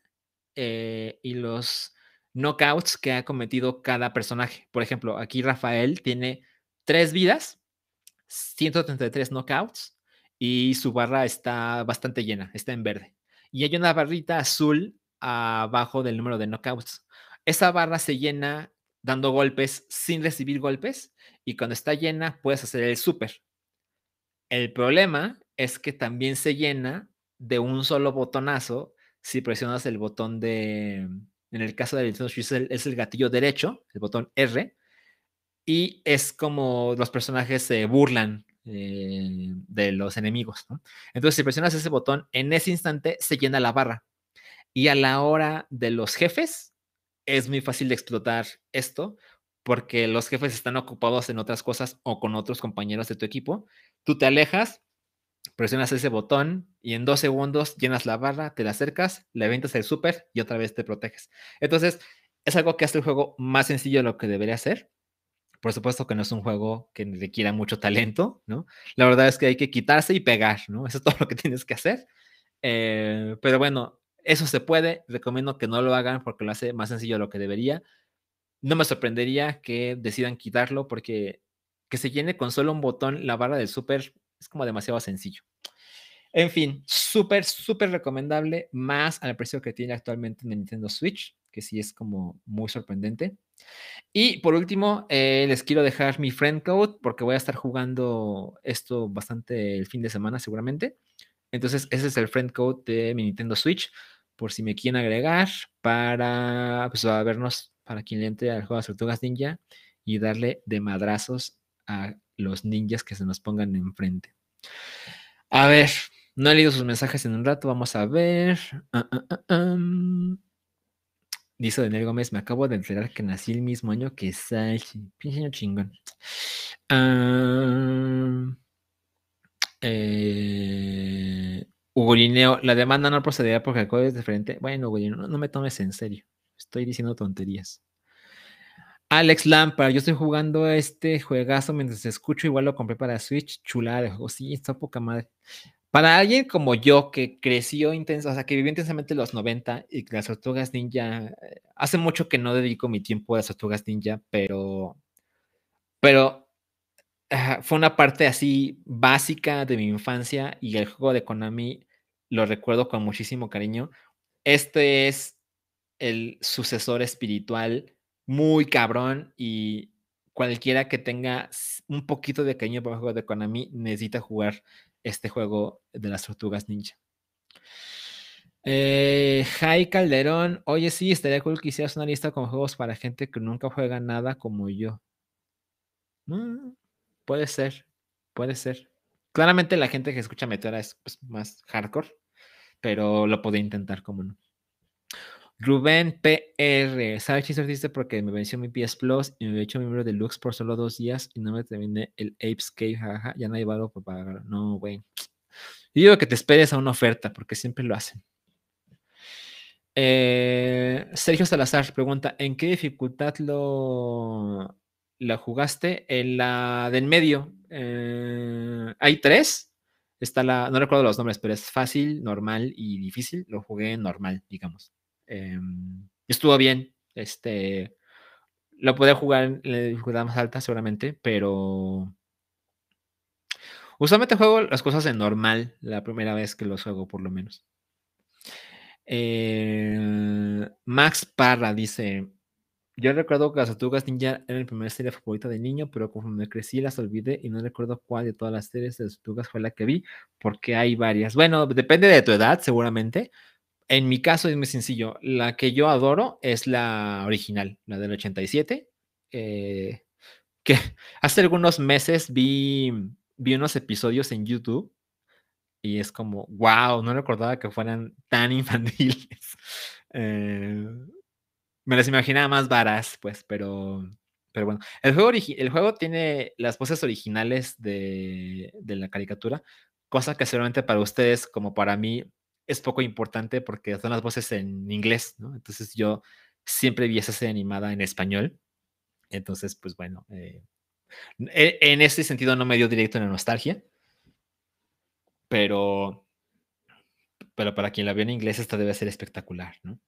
eh, y los knockouts que ha cometido cada personaje. Por ejemplo, aquí Rafael tiene tres vidas, 133 knockouts y su barra está bastante llena, está en verde. Y hay una barrita azul abajo del número de knockouts. Esa barra se llena dando golpes sin recibir golpes y cuando está llena puedes hacer el super. El problema es que también se llena de un solo botonazo si presionas el botón de, en el caso de Nintendo Switch es el, gatillo derecho, el botón R, y es como los personajes se burlan eh, de los enemigos. Entonces, si presionas ese botón, en ese instante se llena la barra. Y a la hora de los jefes, es muy fácil de explotar esto porque los jefes están ocupados en otras cosas o con otros compañeros de tu equipo. Tú te alejas, presionas ese botón y en dos segundos llenas la barra, te la acercas, le aventas el super y otra vez te proteges. Entonces, es algo que hace el juego más sencillo de lo que debería ser. Por supuesto que no es un juego que requiera mucho talento, ¿no? La verdad es que hay que quitarse y pegar, ¿no? Eso es todo lo que tienes que hacer. Eh, pero bueno, eso se puede. Recomiendo que no lo hagan porque lo hace más sencillo de lo que debería no me sorprendería que decidan quitarlo porque que se llene con solo un botón la barra del super es como demasiado sencillo. En fin, súper, súper recomendable, más al precio que tiene actualmente en Nintendo Switch, que sí es como muy sorprendente. Y por último, eh, les quiero dejar mi friend code porque voy a estar jugando esto bastante el fin de semana seguramente. Entonces, ese es el friend code de mi Nintendo Switch, por si me quieren agregar para pues, a vernos para quien le entre al juego de Tortugas Ninja y darle de madrazos a los ninjas que se nos pongan enfrente. A ver, no he leído sus mensajes en un rato, vamos a ver. Ah, ah, ah, Dice Daniel Gómez, me acabo de enterar que nací el mismo año que Sachi. Pinche chingón. Eh, Hugo la demanda no procederá porque el código es diferente. Bueno, Hugo no me tomes en serio. Estoy diciendo tonterías. Alex Lampard, yo estoy jugando este juegazo mientras escucho, igual lo compré para Switch, chulada de juego, sí, está poca madre. Para alguien como yo que creció intenso, o sea, que vivió intensamente los 90 y que las tortugas ninja, eh, hace mucho que no dedico mi tiempo a las tortugas ninja, pero, pero fue una parte así básica de mi infancia y el juego de Konami lo recuerdo con muchísimo cariño. Este es el sucesor espiritual muy cabrón y cualquiera que tenga un poquito de cariño por el juego de Konami necesita jugar este juego de las tortugas ninja. Eh, Calderón, oye, sí, estaría cool que hicieras una lista con juegos para gente que nunca juega nada como yo. Mm, puede ser, puede ser. Claramente la gente que escucha Meteora es pues, más hardcore, pero lo podría intentar, como no. Rubén PR, ¿sabes si dice porque me venció mi PS Plus y me he hecho miembro de Lux por solo dos días y no me terminé el Apes Cave, jaja, ya no hay valor para pagar. No, güey. Yo digo que te esperes a una oferta porque siempre lo hacen. Eh, Sergio Salazar pregunta, ¿en qué dificultad lo, la jugaste? En la del medio. Eh, hay tres. Está la, no recuerdo los nombres, pero es fácil, normal y difícil. Lo jugué normal, digamos. Em, estuvo bien. Este, lo podía jugar en la dificultad más alta seguramente, pero usualmente juego las cosas en normal la primera vez que los juego, por lo menos. Eh, Max Parra dice: Yo recuerdo que las tortugas ninja era mi primera serie favorita de niño, pero conforme crecí las olvidé y no recuerdo cuál de todas las series de las tortugas fue la que vi, porque hay varias. Bueno, depende de tu edad, seguramente. En mi caso es muy sencillo. La que yo adoro es la original, la del 87. Eh, que hace algunos meses vi, vi unos episodios en YouTube y es como, wow, no recordaba que fueran tan infantiles. Eh, me las imaginaba más varas, pues, pero, pero bueno. El juego, el juego tiene las voces originales de, de la caricatura, cosa que seguramente para ustedes, como para mí, es poco importante porque son las voces en inglés, ¿no? Entonces yo siempre vi esa serie animada en español. Entonces, pues bueno, eh, e, en ese sentido no me dio directo en la nostalgia pero, pero para quien la vio en inglés, esta debe ser espectacular, ¿no?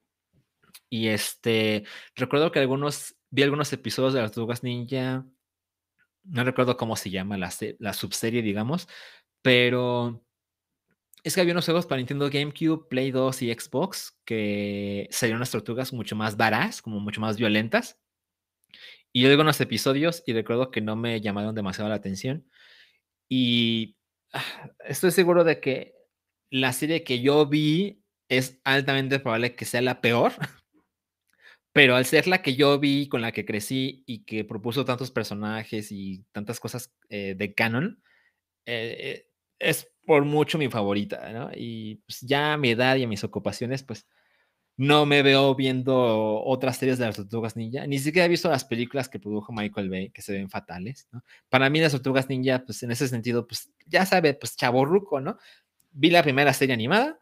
Y este, recuerdo que algunos, vi algunos episodios de las Tortugas Ninja, no recuerdo cómo se llama la, la subserie, digamos, pero es que había unos juegos para Nintendo GameCube, Play 2 y Xbox que salieron unas tortugas mucho más varas, como mucho más violentas. Y yo digo unos episodios y recuerdo que no me llamaron demasiado la atención. Y estoy seguro de que la serie que yo vi es altamente probable que sea la peor, pero al ser la que yo vi, con la que crecí y que propuso tantos personajes y tantas cosas eh, de canon, eh, es por mucho mi favorita, ¿no? Y pues, ya a mi edad y a mis ocupaciones, pues no me veo viendo otras series de las Tortugas Ninja, ni siquiera he visto las películas que produjo Michael Bay, que se ven fatales, ¿no? Para mí las Tortugas Ninja, pues en ese sentido, pues ya sabe, pues chaborruco, ¿no? Vi la primera serie animada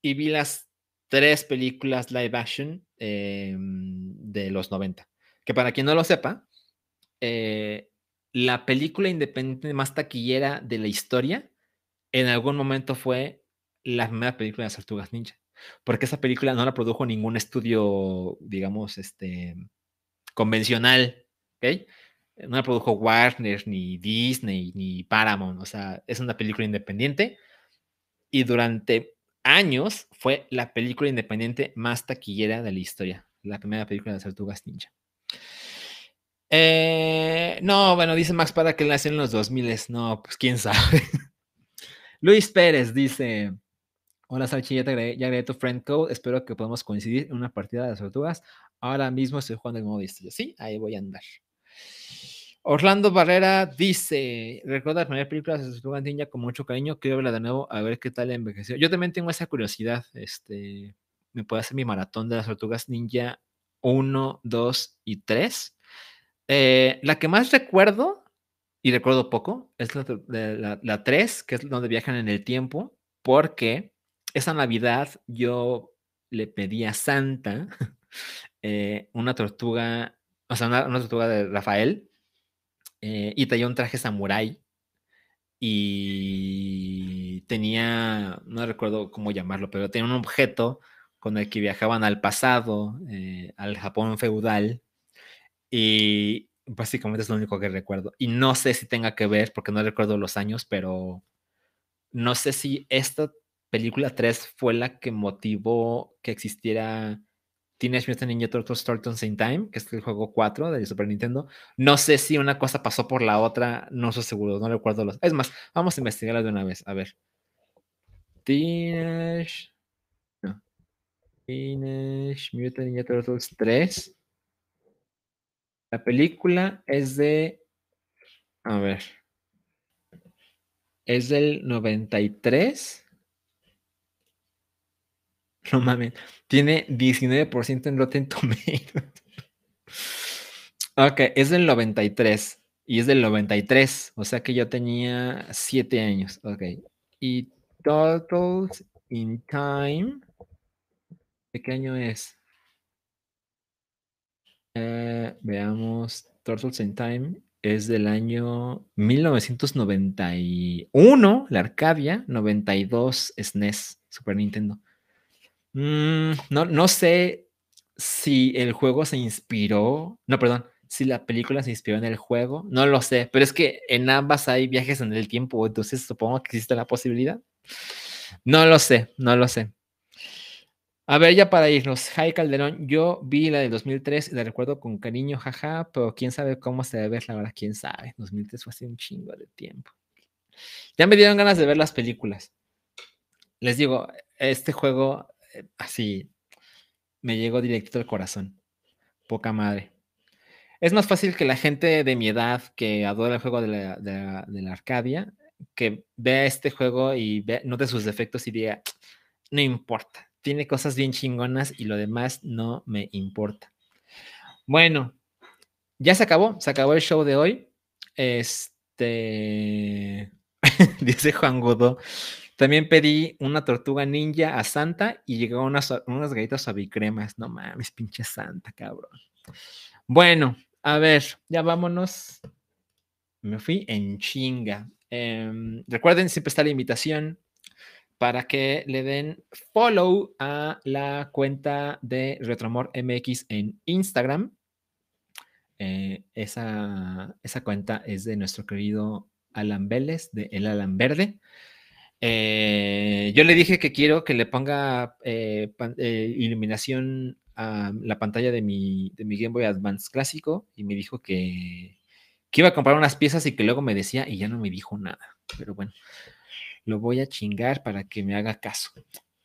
y vi las tres películas live action em, de los 90, que para quien no lo sepa, eh, la película independiente más taquillera de la historia en algún momento fue la primera película de las Tortugas Ninja porque esa película no la produjo ningún estudio, digamos, este, convencional, ¿ok? No la produjo Warner, ni Disney, ni Paramount, o sea, es una película independiente y durante años fue la película independiente más taquillera de la historia, la primera película de las tortugas ninja. Eh, no, bueno, dice Max para que la hacen en los 2000. No, pues quién sabe. Luis Pérez dice: Hola Salchi, ya, te agregué, ya agregué tu friend code. Espero que podamos coincidir en una partida de las tortugas. Ahora mismo estoy jugando el modo historia. Sí, ahí voy a andar. Orlando Barrera dice: Recuerda la primera película de Tortugas Ninja con mucho cariño. Quiero verla de nuevo a ver qué tal envejeció. Yo también tengo esa curiosidad. Este, me puedo hacer mi maratón de las Tortugas Ninja 1, 2 y 3. Eh, la que más recuerdo, y recuerdo poco, es la, la, la 3, que es donde viajan en el tiempo, porque esa Navidad yo le pedí a Santa eh, una tortuga, o sea, una, tortuga de Rafael, eh, y traía un traje samurái y tenía, no recuerdo cómo llamarlo, pero tenía un objeto con el que viajaban al pasado, eh, al Japón feudal, y Básicamente es lo único que recuerdo. Y no sé si tenga que ver, porque no recuerdo los años, pero no sé si esta película 3 fue la que motivó que existiera Teenage Mutant Ninja Turtles Turtles in Time, que es el juego 4 de Super Nintendo. No sé si una cosa pasó por la otra, no estoy seguro, no recuerdo los. Es más, vamos a investigarla de una vez, a ver. Teenage. No. Teenage Mutant Ninja Turtles 3. La película es de. A ver. Es del 93. No mames. Tiene 19% en Rotten Tomatoes. ok, es del 93. Y es del 93. O sea que yo tenía 7 años. Ok. Y Turtles in Time. ¿De qué año es? Eh, veamos. Turtles in Time es del año 1991, la Arcadia, 92 SNES, Super Nintendo. Mm, no, no sé si el juego se inspiró, no, perdón, si la película se inspiró en el juego, no lo sé, pero es que en ambas hay viajes en el tiempo, entonces supongo que existe la posibilidad. No lo sé, no lo sé. A ver, ya para irnos, Jai Calderón, yo vi la de 2003 y la recuerdo con cariño, jaja, pero quién sabe cómo se debe ver, la verdad, quién sabe. 2003 fue hace un chingo de tiempo. Ya me dieron ganas de ver las películas. Les digo, este juego, eh, así, me llegó directo al corazón. Poca madre. Es más fácil que la gente de mi edad que adora el juego de la, de la Arcadia, que vea este juego y note sus defectos y diga, no importa, tiene cosas bien chingonas y lo demás no me importa. Bueno, ya se acabó, se acabó el show de hoy. Este, dice Juan Godó. También pedí una tortuga ninja a Santa y llegó unas, unas galletas avicremas. No mames, pinche Santa, cabrón. Bueno, a ver, ya vámonos. Me fui en chinga. Em, recuerden, siempre está la invitación para que le den follow a la cuenta de Retromor MX en Instagram. Eh, esa, esa, cuenta es de nuestro querido Alan Vélez, de El Alan Verde. Eh, yo le dije que quiero que le ponga eh, iluminación a la pantalla de mi, de mi Game Boy Advance clásico y me dijo que, que iba a comprar unas piezas y que luego me decía y ya no me dijo nada. Pero bueno, lo voy a chingar para que me haga caso.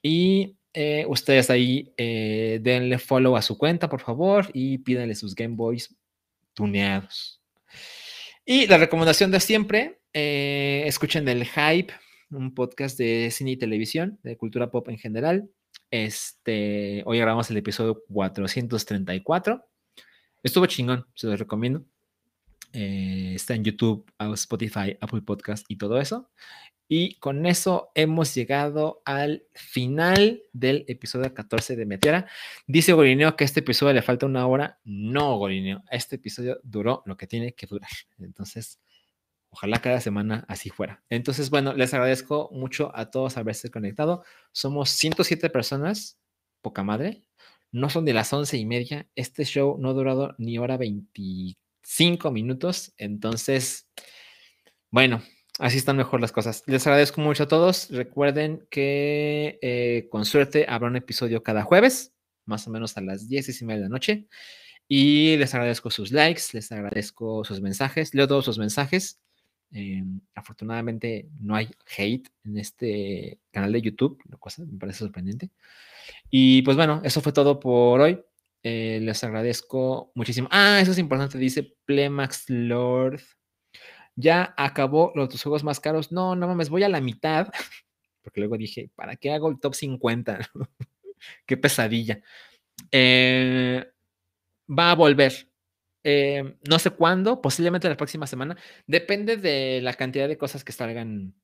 Y eh, ustedes ahí eh, denle follow a su cuenta, por favor, y pídanle sus Game Boys tuneados. Y la recomendación de siempre, eh, escuchen del Hype, un podcast de cine y televisión, de cultura pop en general. Este, hoy grabamos el episodio 434. Estuvo chingón, se los recomiendo. Eh, está en YouTube, Spotify, Apple Podcast y todo eso. Y con eso hemos llegado al final del episodio 14 de Meteora. Dice Gorineo que a este episodio le falta una hora. No, Gorineo, este episodio duró lo que tiene que durar. Entonces, ojalá cada semana así fuera. Entonces, bueno, les agradezco mucho a todos haberse conectado. Somos 107 personas, poca madre. No son de las once y media. Este show no ha durado ni hora 24 cinco minutos. Entonces, bueno, así están mejor las cosas. Les agradezco mucho a todos. Recuerden que eh, con suerte habrá un episodio cada jueves, más o menos a las diez y media de la noche. Y les agradezco sus likes, les agradezco sus mensajes, leo todos sus mensajes. Eh, afortunadamente no hay hate en este canal de YouTube, lo cual me parece sorprendente. Y pues bueno, eso fue todo por hoy. Eh, les agradezco muchísimo. Ah, eso es importante, dice Plemax Lord. Ya acabó los dos juegos más caros. No, no mames, voy a la mitad. Porque luego dije, ¿para qué hago el top 50? qué pesadilla. Eh, va a volver. Eh, no sé cuándo, posiblemente la próxima semana. Depende de la cantidad de cosas que salgan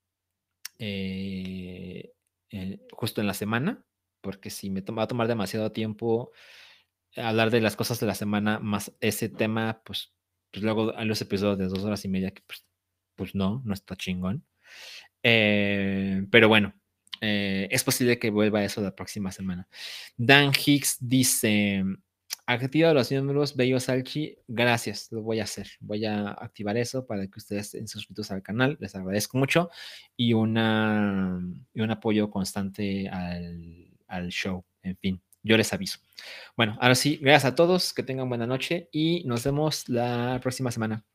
justo en la semana. Porque si me va a tomar demasiado tiempo hablar de las cosas de la semana más ese tema, pues, pues luego hay los episodios de dos horas y media que pues, pues no, no está chingón. Eh, pero bueno, eh, es posible que vuelva eso la próxima semana. Dan Hicks dice, activa los miembros Bello Salchi. Gracias, lo voy a hacer. Voy a activar eso para que ustedes estén suscritos al canal. Les agradezco mucho y, una, y un apoyo constante al, al show. En fin, yo les aviso. Bueno, ahora sí, gracias a todos, que tengan buena noche y nos vemos la próxima semana.